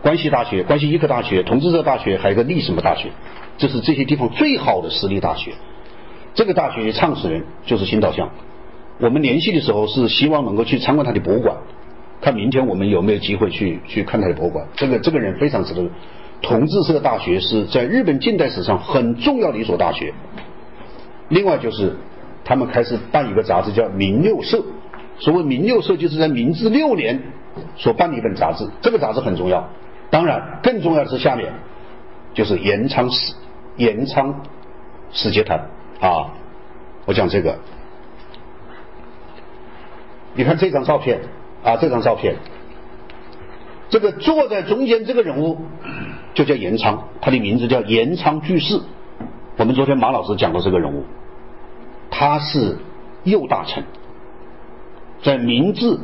关西大学、关西医科大学、同志社大学，还有个立什么大学，这是这些地方最好的私立大学。这个大学的创始人就是新岛乡。我们联系的时候是希望能够去参观他的博物馆，看明天我们有没有机会去去看他的博物馆。这个这个人非常值得。同志社大学是在日本近代史上很重要的一所大学。另外就是。他们开始办一个杂志叫《明六社》，所谓《明六社》就是在明治六年所办的一本杂志，这个杂志很重要。当然，更重要的是下面就是延昌史、延昌史节谈啊。我讲这个，你看这张照片啊，这张照片，这个坐在中间这个人物就叫延昌，他的名字叫延昌居士。我们昨天马老师讲过这个人物。他是右大臣，在明治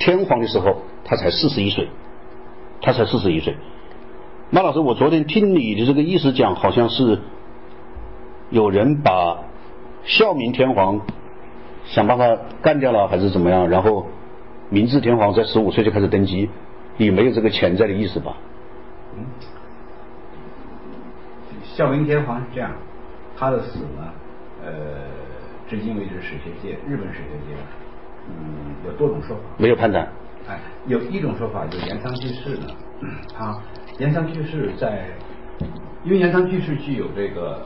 天皇的时候，他才四十一岁，他才四十一岁。马老师，我昨天听你的这个意思讲，好像是有人把孝明天皇想办法干掉了，还是怎么样？然后明治天皇在十五岁就开始登基，你没有这个潜在的意思吧？嗯，孝明天皇是这样，他的死呢？呃，至今为止，史学界、日本史学界，嗯，有多种说法。没有判断。哎，有一种说法，就岩仓居士呢，他岩仓居士在，因为岩仓居士具有这个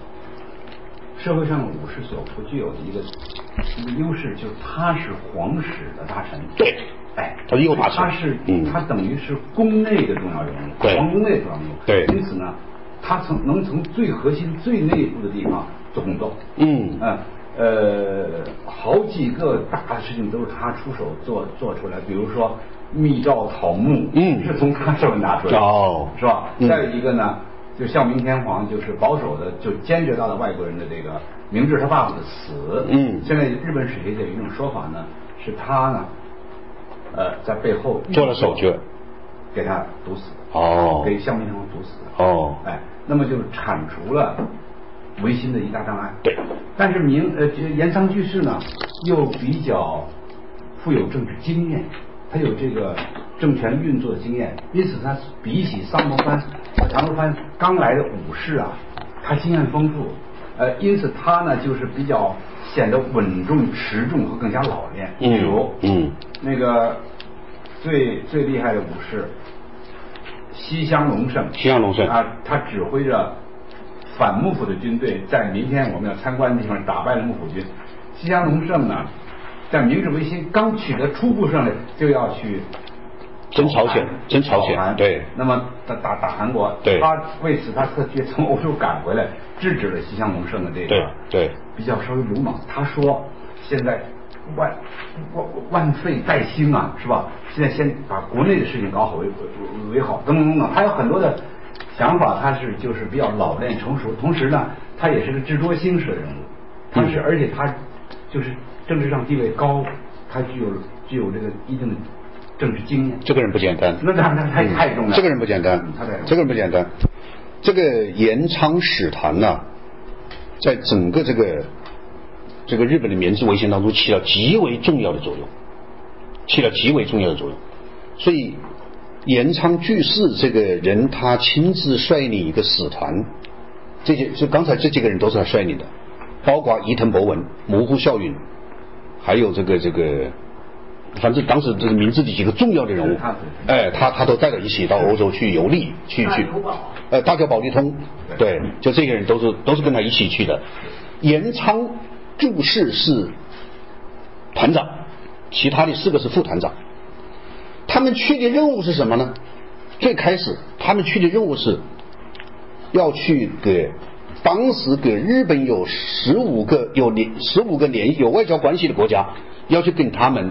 社会上武士所不具有的一个一个优势，就是他是皇室的大臣。对。哎，他是右大臣。他是，他等于是宫内的重要人物，皇宫内的重要人物。对。因此呢，他从能从最核心、最内部的地方。做工作，嗯，啊，呃，好几个大的事情都是他出手做做出来，比如说密诏讨木，嗯，是从他手里拿出来的，哦，是吧？再有一个呢，就孝明天皇就是保守的，就坚决到了外国人的这个明治他爸爸的死，嗯，现在日本史学界有一种说法呢，是他呢，呃，在背后做了手脚，给他毒死，哦，给孝明天皇毒死，哦，哎，那么就铲除了。维新的一大障碍。对，但是明呃，岩仓巨士呢，又比较富有政治经验，他有这个政权运作的经验，因此他比起桑摩藩和长州藩刚来的武士啊，他经验丰富，呃，因此他呢就是比较显得稳重持重和更加老练。嗯比如，嗯那个最最厉害的武士西乡隆盛，西乡隆盛啊，他指挥着反幕府的军队，在明天我们要参观的地方打败了幕府军。西乡隆盛呢，在明治维新刚取得初步胜利，就要去征朝鲜征朝鲜对那么打打打韩国，对他为此他特地从欧洲赶回来，制止了西乡隆盛的这个对对比较稍微鲁莽。他说现在万万万废待兴啊，是吧？现在先把国内的事情搞好为为为好，等等等等，他有很多的想法，他是就是比较老练成熟，同时呢，他也是个智多星式的人物，他是、嗯而且他就是政治上地位高，他具有具有这个一定的政治经验。这个人不简单。那当然，他太重要了。这个人不简单这个人不简单。这个延昌使团呢，在整个这个这个日本的明治维新当中起了极为重要的作用，起了极为重要的作用。所以延昌巨士这个人，他亲自率领一个使团，这些就刚才这几个人都是他率领的，包括伊藤博文、模糊孝允，还有这个这个，反正当时这个明治的几个重要的人物。哎，他他都带着一起到欧洲去游历，去去呃，大久保利通，对，就这些人都是都是跟他一起去的。延昌注释是团长，其他的四个是副团长。他们去的任务是什么呢？最开始他们去的任务是要去给当时给日本有十五个有联十五个联有外交关系的国家，要去跟他们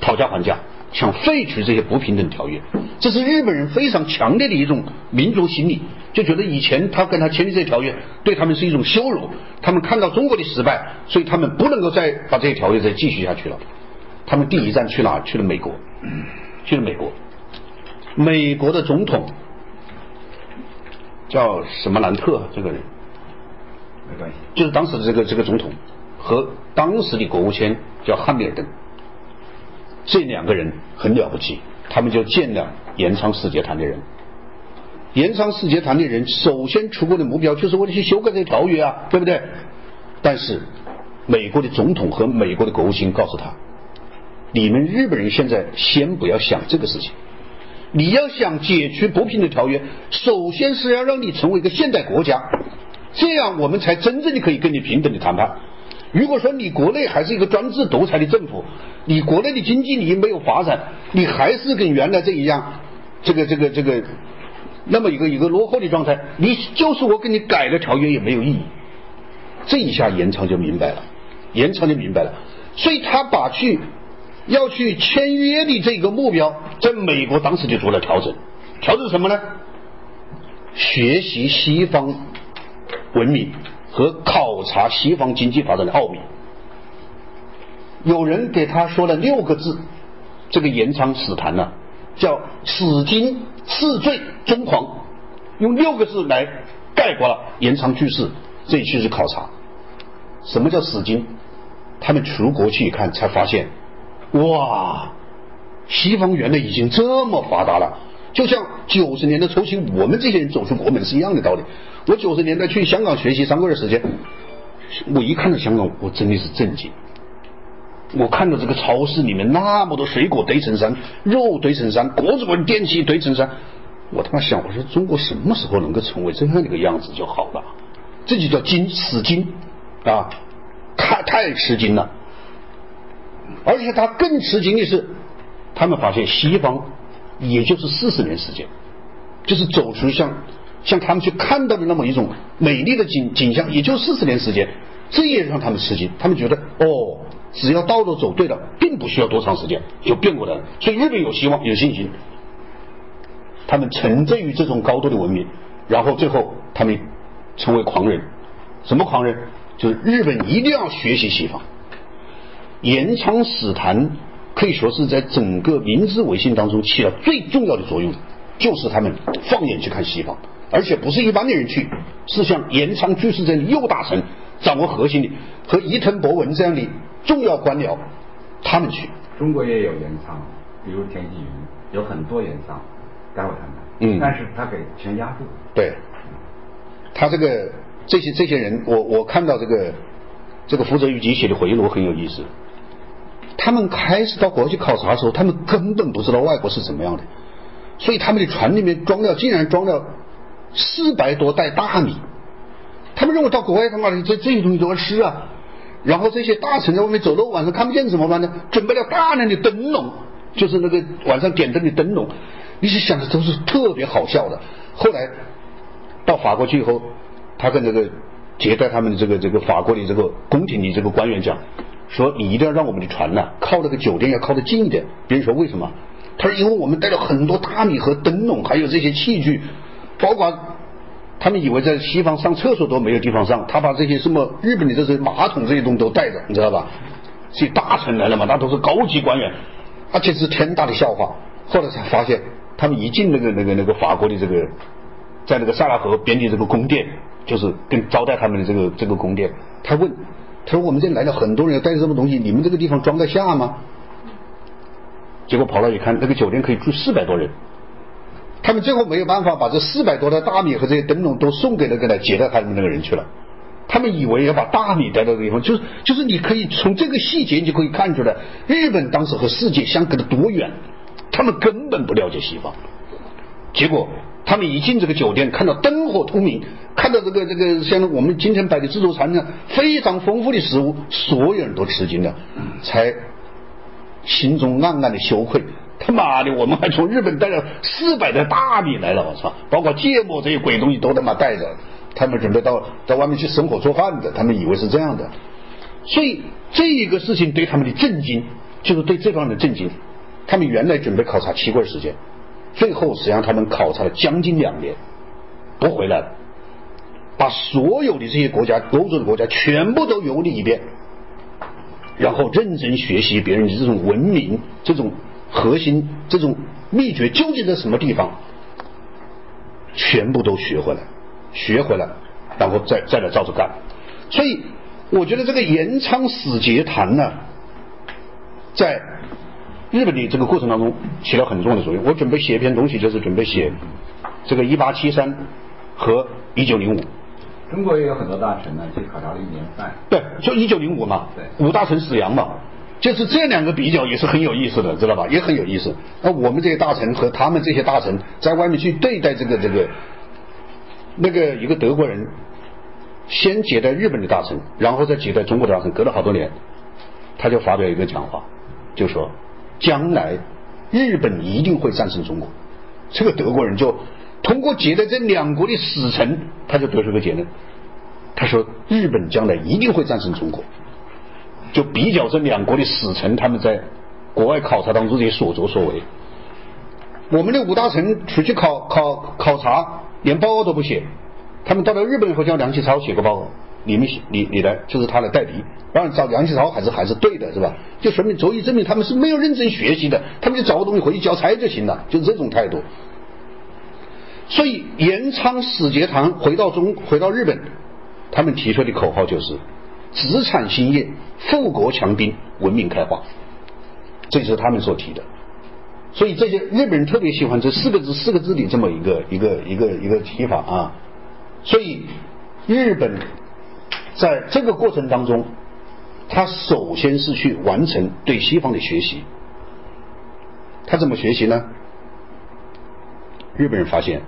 讨价还价，想废除这些不平等条约。这是日本人非常强烈的一种民族心理，就觉得以前他跟他签的这些条约对他们是一种羞辱，他们看到中国的失败，所以他们不能够再把这些条约再继续下去了。他们第一站去哪？去了美国，去了美国。美国的总统叫什么兰特，这个人没关系。就是当时的这个这个总统和当时的国务卿叫汉密尔顿，这两个人很了不起，他们就见了延昌使节团的人。延昌使节团的人首先出国的目标就是为了去修改这个条约啊，对不对？但是美国的总统和美国的国务卿告诉他，你们日本人现在先不要想这个事情，你要想解除不平等条约，首先是要让你成为一个现代国家，这样我们才真正的可以跟你平等的谈判。如果说你国内还是一个专制独裁的政府，你国内的经济你没有发展，你还是跟原来这一样，这个这个这个，那么一个一个落后的状态，你就是我给你改了条约也没有意义。这一下延长就明白了，延长就明白了，所以他把去要去签约的这个目标，在美国当时就做了调整，调整什么呢？学习西方文明和考察西方经济发展的奥秘。有人给他说了六个字，这个延长史谈呢、叫“史今次罪中狂”，用六个字来概括了延长句式这一次是考察。什么叫史今？他们出国去一看，才发现，哇，西方原来已经这么发达了。就像九十年代初期我们这些人走出国门是一样的道理。我九十年代去香港学习三个月时间，我一看到香港，我真的是震惊。我看到这个超市里面那么多水果堆成山，肉堆成山，各种电器堆成山，我他妈想，我说中国什么时候能够成为这样的一个样子就好了？这就叫惊死惊啊！太太吃惊了。而且他更吃惊的是，他们发现西方也就是四十年时间，就是走出像像他们去看到的那么一种美丽的景景象，也就四十年时间，这也让他们吃惊。他们觉得哦，只要道路走对了，并不需要多长时间就变过来了。所以日本有希望，有信心。他们沉醉于这种高度的文明，然后最后他们成为狂人。什么狂人？就是日本一定要学习西方。延昌使团可以说是在整个明治维新当中起了最重要的作用，就是他们放眼去看西方，而且不是一般的人去，是像延昌居士这样的右大臣掌握核心的，和伊藤博文这样的重要官僚，他们去。中国也有延昌，比如田纪云，有很多盐仓待会谈谈，嗯但是他给全压住，对，他这个这些这些人，我我看到这个这个福泽谕吉写的回忆录很有意思。他们开始到国外去考察的时候，他们根本不知道外国是怎么样的，所以他们的船里面装了竟然装了四百多袋大米。他们认为到国外他妈的这这些东西都要吃啊，然后这些大臣在外面走路晚上看不见怎么办呢？准备了大量的灯笼，就是那个晚上点灯的灯笼。你是想的都是特别好笑的。后来到法国去以后，他跟这个接待他们的这个这个法国的这个宫廷的这个官员讲，说你一定要让我们的船呐、靠那个酒店要靠得近一点。别人说为什么？他说因为我们带了很多大米和灯笼，还有这些器具，包括他们以为在西方上厕所都没有地方上，他把这些什么日本的这些马桶这些东西都带着，你知道吧？这些大臣来了嘛，那都是高级官员，而且是天大的笑话。后来才发现，他们一进那个那个那个法国的这个，在那个塞纳河边的这个宫殿，就是跟招待他们的这个这个宫殿，他问，他说我们这里来了很多人，要带着什么东西，你们这个地方装得下吗？结果跑了一看，那个酒店可以住四百多人。他们最后没有办法把这四百多袋大米和这些灯笼都送给那个来接待他们那个人去了。他们以为要把大米带到这个地方，就是就是你可以从这个细节你就可以看出来，日本当时和世界相隔的多远，他们根本不了解西方。结果他们一进这个酒店，看到灯火通明，看到这个这个像我们今天摆的自助餐呢，非常丰富的食物，所有人都吃惊了，才心中暗暗的羞愧。他妈的，我们还从日本带了四百袋大米来了，我操！包括芥末这些鬼东西都他妈带着，他们准备到到外面去生火做饭的，他们以为是这样的。所以这一个事情对他们的震惊，就是对这方面的震惊。他们原来准备考察七个月时间，最后实际上他们考察了将近两年，不回来了，把所有的这些国家，欧洲的国家全部都游历一遍，然后认真学习别人的这种文明，这种核心，这种秘诀究竟在什么地方，全部都学回来，学回来，然后再再来照着干。所以我觉得这个延昌使节谈呢，在日本的这个过程当中起了很重要的作用。我准备写一篇东西，就是准备写这个一八七三和一九零五。中国也有很多大臣呢，去考察了一年半。对，就一九零五嘛，对五大臣死洋嘛，就是这两个比较也是很有意思的，知道吧？也很有意思。那我们这些大臣和他们这些大臣在外面去对待这个这个，那个一个德国人先接待日本的大臣，然后再接待中国的大臣，隔了好多年，他就发表一个讲话，就说将来日本一定会战胜中国。这个德国人就通过接待这两国的使臣，他就得出个结论。他说日本将来一定会战胜中国，就比较这两国的使臣他们在国外考察当中这些所作所为。我们的五大臣出去考考考察，连报告都不写，他们到了日本以后叫梁启超写个报告，你们你你来就是他来代理，当然找梁启超还是还是对的是吧？就说明足以证明他们是没有认真学习的，他们就找个东西回去交差就行了，就是这种态度。所以延昌使节团回到中回到日本，他们提出的口号就是子产兴业、富国强兵、文明开化，这就是他们所提的。所以这些日本人特别喜欢这四个字四个字的这么一个一个一个一个提法啊。所以日本在这个过程当中，他首先是去完成对西方的学习。他怎么学习呢？日本人发现，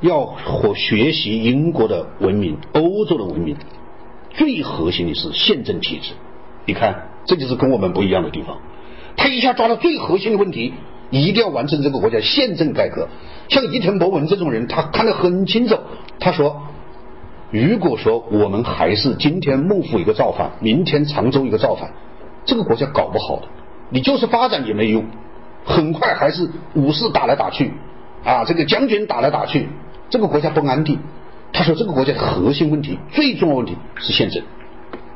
要和学习英国的文明、欧洲的文明，最核心的是宪政体制。你看，这就是跟我们不一样的地方。他一下抓到最核心的问题，一定要完成这个国家宪政改革。像伊藤博文这种人，他看得很清楚。他说，如果说我们还是今天幕府一个造反，明天常州一个造反，这个国家搞不好的。你就是发展也没用，很快还是武士打来打去，啊，这个将军打来打去，这个国家不安定。他说，这个国家的核心问题、最重要问题是宪政，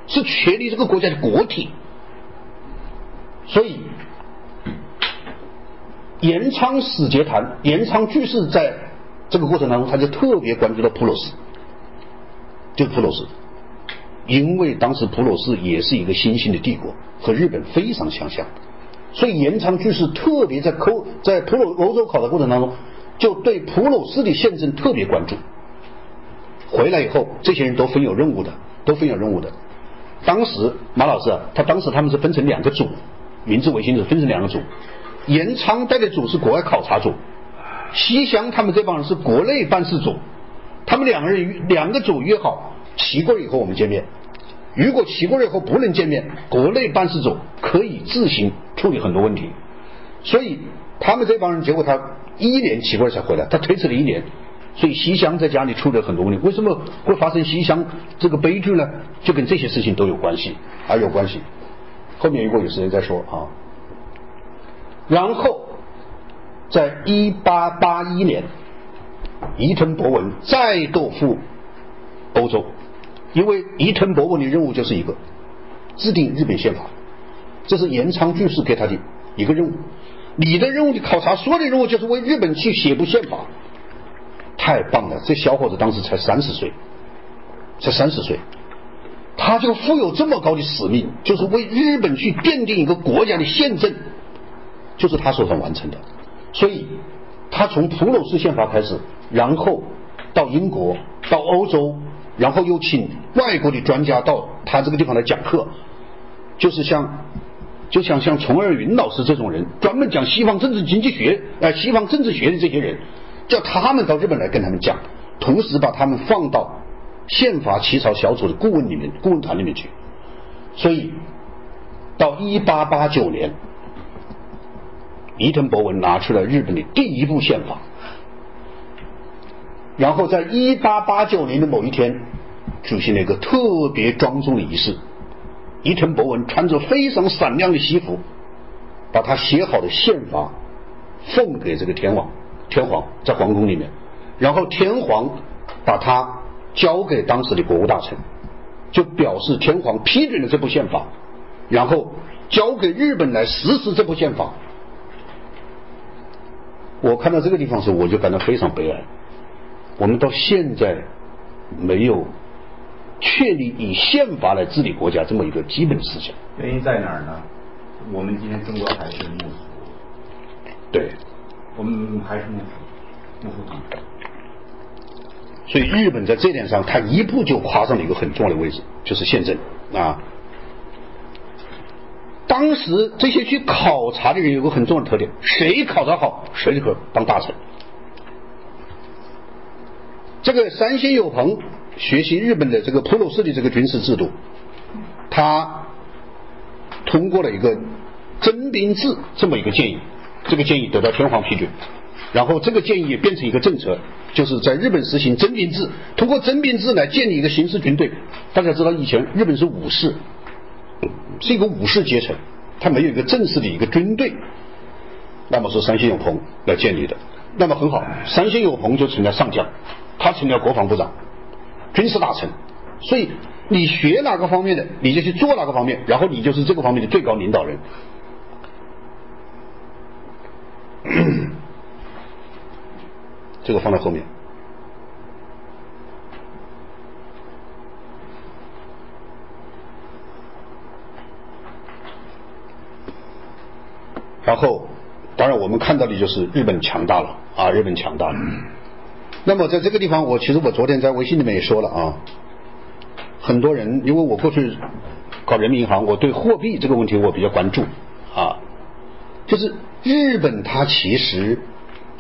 是确立这个国家的国体。所以，延昌使节团，延昌居士在这个过程当中，他就特别关注到普鲁士，就普鲁士，因为当时普鲁士也是一个新兴的帝国，和日本非常相像，所以延昌居士特别在抠在普鲁欧洲考察过程当中，就对普鲁士的宪政特别关注。回来以后，这些人都分有任务的，都分有任务的。当时马老师，他当时他们是分成两个组，明治维新组分成两个组，延昌带的组是国外考察组，西乡他们这帮人是国内办事组，他们两个人两个组约好，齐过以后我们见面。如果齐过以后不能见面，国内办事组可以自行处理很多问题。所以他们这帮人结果他一年齐过才回来，他推迟了一年。所以西乡在家里出了很多问题，为什么会发生西乡这个悲剧呢？就跟这些事情都有关系，啊有关系。后面如果有时间再说啊。然后，在一八八一年，伊藤博文再度赴欧洲，因为伊藤博文的任务就是一个制定日本宪法，这是延昌居士给他的一个任务。你的任务的考察，所有的任务就是为日本去写部宪法。太棒了！这小伙子当时才三十岁，才三十岁，他就负有这么高的使命，就是为日本去奠定一个国家的宪政，就是他手上完成的。所以，他从普鲁士宪法开始，然后到英国，到欧洲，然后又请外国的专家到他这个地方来讲课，就是像，就像像崇二云老师这种人，专门讲西方政治经济学、呃西方政治学的这些人。叫他们到日本来跟他们讲，同时把他们放到宪法起草小组的顾问里面、顾问团里面去。所以到一八八九年，伊藤博文拿出了日本的第一部宪法，然后在一八八九年的某一天，举行了一个特别庄重的仪式。伊藤博文穿着非常闪亮的西服，把他写好的宪法奉给这个天皇。天皇在皇宫里面，然后天皇把他交给当时的国务大臣，就表示天皇批准了这部宪法，然后交给日本来实施这部宪法。我看到这个地方时，我就感到非常悲哀。我们到现在没有确立以宪法来治理国家这么一个基本思想。原因在哪儿呢？我们今天中国还是。对。我们还是。所以日本在这点上，他一步就跨上了一个很重要的位置，就是宪政啊。当时这些去考察的人有个很重要的特点：谁考察好，谁就可当大臣。这个山县有朋学习日本的这个普鲁士的这个军事制度，他通过了一个征兵制这么一个建议。这个建议得到天皇批准，然后这个建议也变成一个政策，就是在日本实行征兵制，通过征兵制来建立一个刑事军队。大家知道以前日本是武士，是一个武士阶层，他没有一个正式的一个军队，那么是山县有朋来建立的。那么很好，山县有朋就成了上将，他成了国防部长、军事大臣。所以你学哪个方面的，你就去做哪个方面，然后你就是这个方面的最高领导人。这个放在后面，然后，当然我们看到的就是日本强大了啊，日本强大了。那么在这个地方，我其实我昨天在微信里面也说了啊，很多人因为我过去搞人民银行，我对货币这个问题我比较关注啊，就是日本它其实。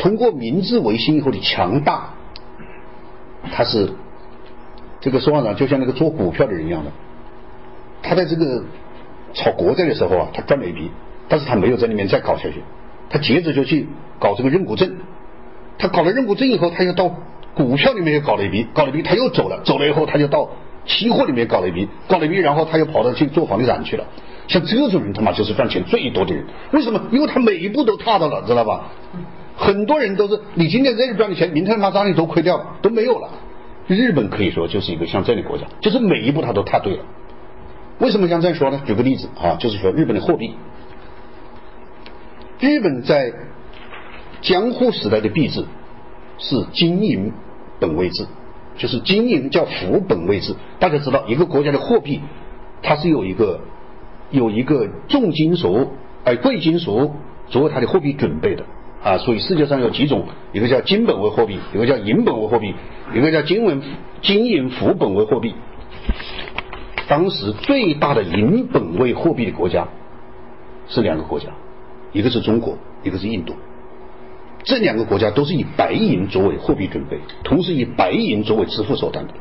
通过明治维新以后的强大，他是这个说话呢，就像那个做股票的人一样的，他在这个炒国债的时候啊，他赚了一笔，但是他没有在里面再搞下去，他接着就去搞这个认股证，他搞了认股证以后，他又到股票里面又搞了一笔，搞了一笔他又走了，走了以后他就到期货里面搞了一笔，搞了一笔，然后他又跑到去做房地产去了。像这种人他妈就是赚钱最多的人，为什么？因为他每一步都踏到了，知道吧？很多人都是，你今天在这赚的钱，明天他哪里都亏掉，都没有了。日本可以说就是一个像这样的国家，就是每一步他都踏对了。为什么像这样说呢？举个例子啊，就是说日本的货币，日本在江户时代的币制是金银本位制，就是金银叫符本位制。大家知道，一个国家的货币它是有一个有一个重金属而贵金属作为它的货币准备的啊。所以世界上有几种，一个叫金本位货币，一个叫银本位货币，一个叫金文金银副本位货币。当时最大的银本位货币的国家是两个国家，一个是中国，一个是印度。这两个国家都是以白银作为货币准备，同时以白银作为支付手段的。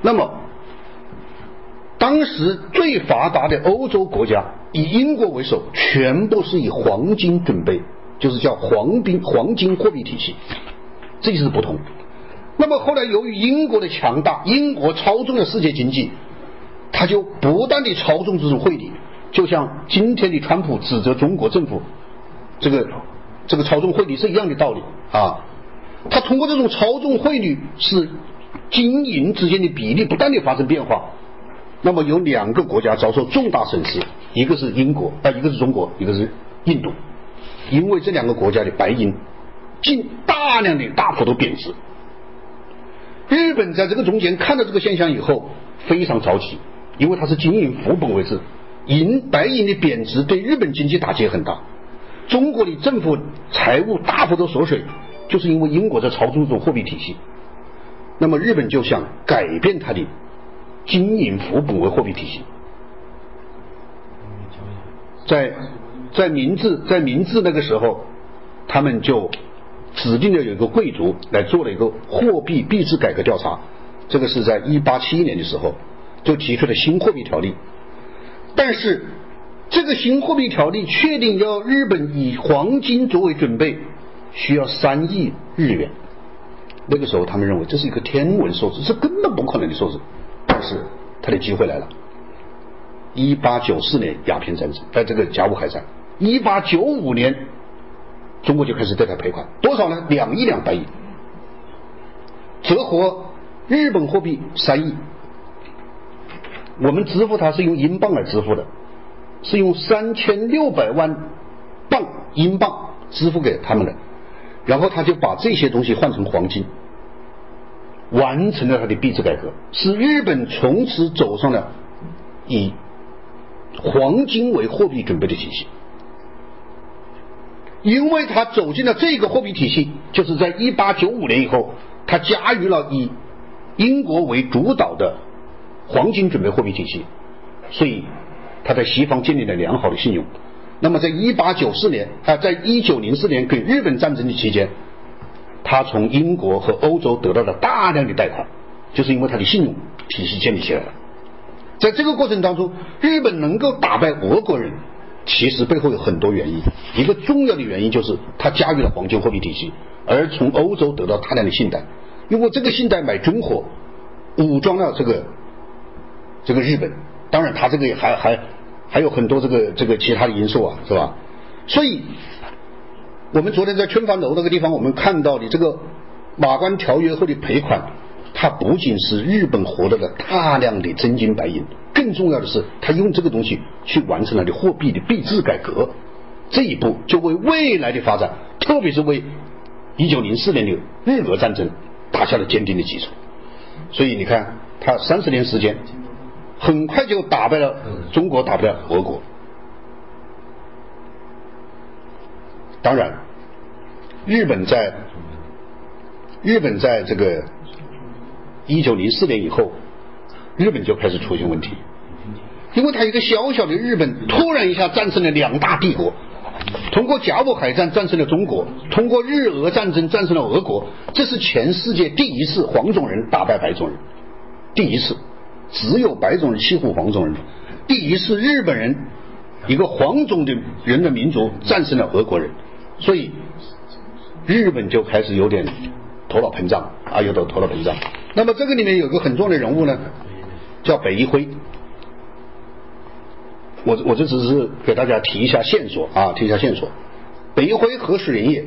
那么，当时最发达的欧洲国家，以英国为首，全部是以黄金准备，就是叫黄金黄金货币体系，这就是不同。那么后来由于英国的强大，英国操纵了世界经济。他就不断的操纵这种汇率，就像今天的川普指责中国政府这个这个操纵汇率是一样的道理啊。他通过这种操纵汇率，使金银之间的比例不断的发生变化。那么有两个国家遭受重大损失，一个是英国啊，一个是中国，一个是印度，因为这两个国家的白银进大量的大幅度贬值。日本在这个中间看到这个现象以后，非常着急。因为它是金银副本位制，银白银的贬值对日本经济打击很大。中国的政府财务大幅度缩水，就是因为英国在操纵这种货币体系。那么日本就想改变它的金银副本位货币体系。在在明治在明治那个时候，他们就指定了有一个贵族来做了一个货币币制改革调查。这个是在一八七一年的时候。就提出了新货币条例，但是这个新货币条例确定要日本以黄金作为准备，需要三亿日元。那个时候他们认为这是一个天文数字，是根本不可能的数字。但是他的机会来了，一八九四年鸦片战争，在这个甲午海战，一八九五年中国就开始对他赔款，多少呢？两亿两白银，折合日本货币三亿。我们支付它是用英镑来支付的，是用三千六百万镑英镑支付给他们的，然后他就把这些东西换成黄金，完成了他的币制改革，使日本从此走上了以黄金为货币准备的体系。因为他走进了这个货币体系，就是在一八九五年以后，他加入了以英国为主导的。黄金准备货币体系，所以他在西方建立了良好的信用。那么，在一八九四年啊，在一九零四年跟日本战争的期间，他从英国和欧洲得到了大量的贷款，就是因为他的信用体系建立起来了。在这个过程当中，日本能够打败俄国人，其实背后有很多原因。一个重要的原因就是他驾驭了黄金货币体系，而从欧洲得到大量的信贷，因为这个信贷买军火，武装了这个。这个日本，当然他这个还还还有很多这个这个其他的因素啊，是吧？所以，我们昨天在春帆楼那个地方，我们看到的这个马关条约后的赔款，它不仅是日本获得了大量的真金白银，更重要的是，他用这个东西去完成了的货币的币制改革，这一步就为未来的发展，特别是为一九零四年的日俄战争打下了坚定的基础。所以你看，他三十年时间。很快就打败了中国，打败了俄国。当然，日本在日本在这个一九零四年以后，日本就开始出现问题，因为他一个小小的日本，突然一下战胜了两大帝国，通过甲午海战战胜了中国，通过日俄战争战胜了俄国，这是全世界第一次黄种人打败白种人，第一次。只有白种人欺负黄种人，第一次日本人一个黄种的人的民族战胜了俄国人，所以日本就开始有点头脑膨胀啊，有点头脑膨胀。那么这个里面有个很重要的人物呢，叫北一辉。我我这只是给大家提一下线索啊，提一下线索。北一辉何许人也？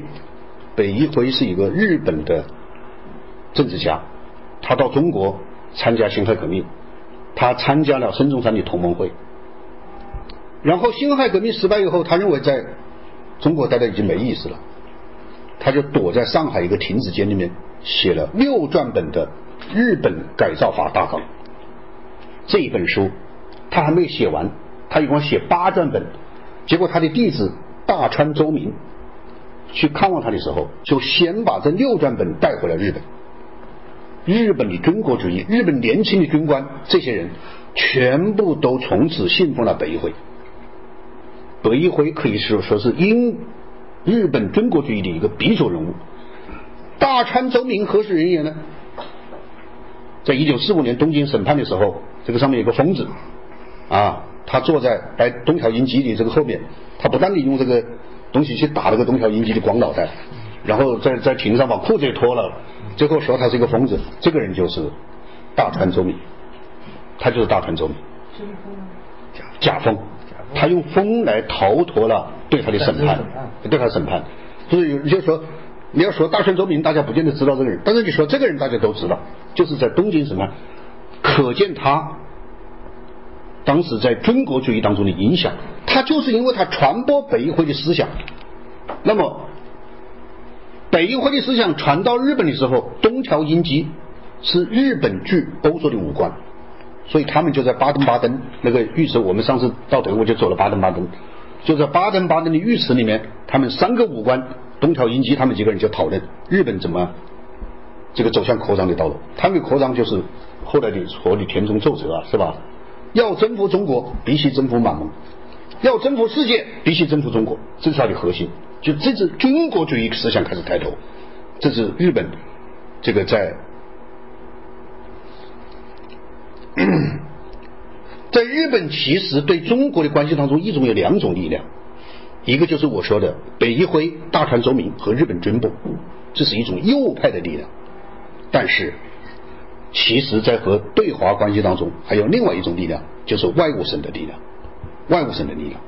北一辉是一个日本的政治家，他到中国参加辛亥革命。他参加了孙中山的同盟会，然后辛亥革命失败以后，他认为在中国待的已经没意思了，他就躲在上海一个亭子间里面写了六转本的《日本改造法大纲》这一本书，他还没写完，他一共写八转本，结果他的弟子大川周明去看望他的时候，就先把这六卷本带回了日本。日本的军国主义，日本年轻的军官，这些人全部都从此信奉了北一辉。北一辉可以说说是英日本军国主义的一个鼻祖人物。大川周明何许人也呢？在一九四五年东京审判的时候，这个上面有个疯子啊，他坐在白东条英机的这个后面，他不断的用这个东西去打这个东条英机的光脑袋，然后在在庭上把裤子也脱了。最后说他是一个疯子，这个人就是大川周明，他就是大川周明，假疯，他用疯来逃脱了对他的审判，对他审判。所以就是说，你要说大川周明，大家不见得知道这个人，但是你说这个人，大家都知道，就是在东京审判，可见他当时在中国主义当中的影响。他就是因为他传播北一辉的思想，那么。北一辉的思想传到日本的时候，东条英机是日本驻欧洲的武官，所以他们就在巴登巴登那个浴池。我们上次到德国就走了巴登巴登，就在巴登巴登的浴池里面，他们三个武官，东条英机他们几个人就讨论日本怎么这个走向扩张的道路。他们的扩张就是后来的所谓的田中奏折啊，是吧？要征服中国，必须征服满蒙；要征服世界，必须征服中国，这是他的核心。就这是军国主义思想开始抬头，这是日本这个在 在日本其实对中国的关系当中，一种有两种力量，一个就是我说的北一辉、大川周明和日本军部，这是一种右派的力量。但是，其实在和对华关系当中，还有另外一种力量，就是外务省的力量，外务省的力量。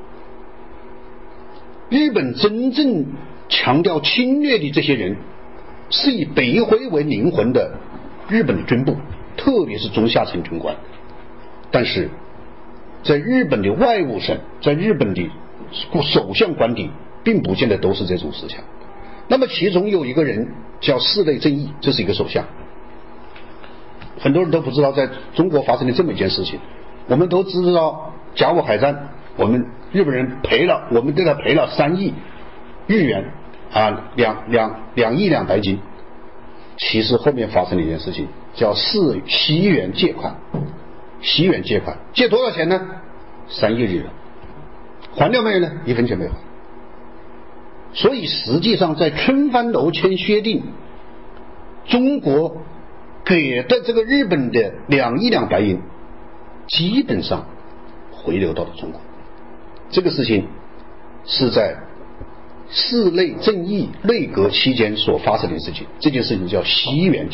日本真正强调侵略的这些人，是以北一辉为灵魂的日本的军部，特别是中下层军官。但是，在日本的外务省，在日本的首相官邸，并不见得都是这种思想。那么，其中有一个人叫寺内正义，这是一个首相。很多人都不知道，在中国发生了这么一件事情。我们都知道甲午海战。我们日本人赔了，我们对他赔了三亿日元啊，两两两亿两白金。其实后面发生了一件事情，叫四西元借款，西元借款借多少钱呢？三亿日元，还掉没有呢？一分钱没还。所以实际上在春帆楼签约定，中国给的这个日本的两亿两白银，基本上回流到了中国。这个事情是在室内正义内阁期间所发生的事情，这件事情叫西元。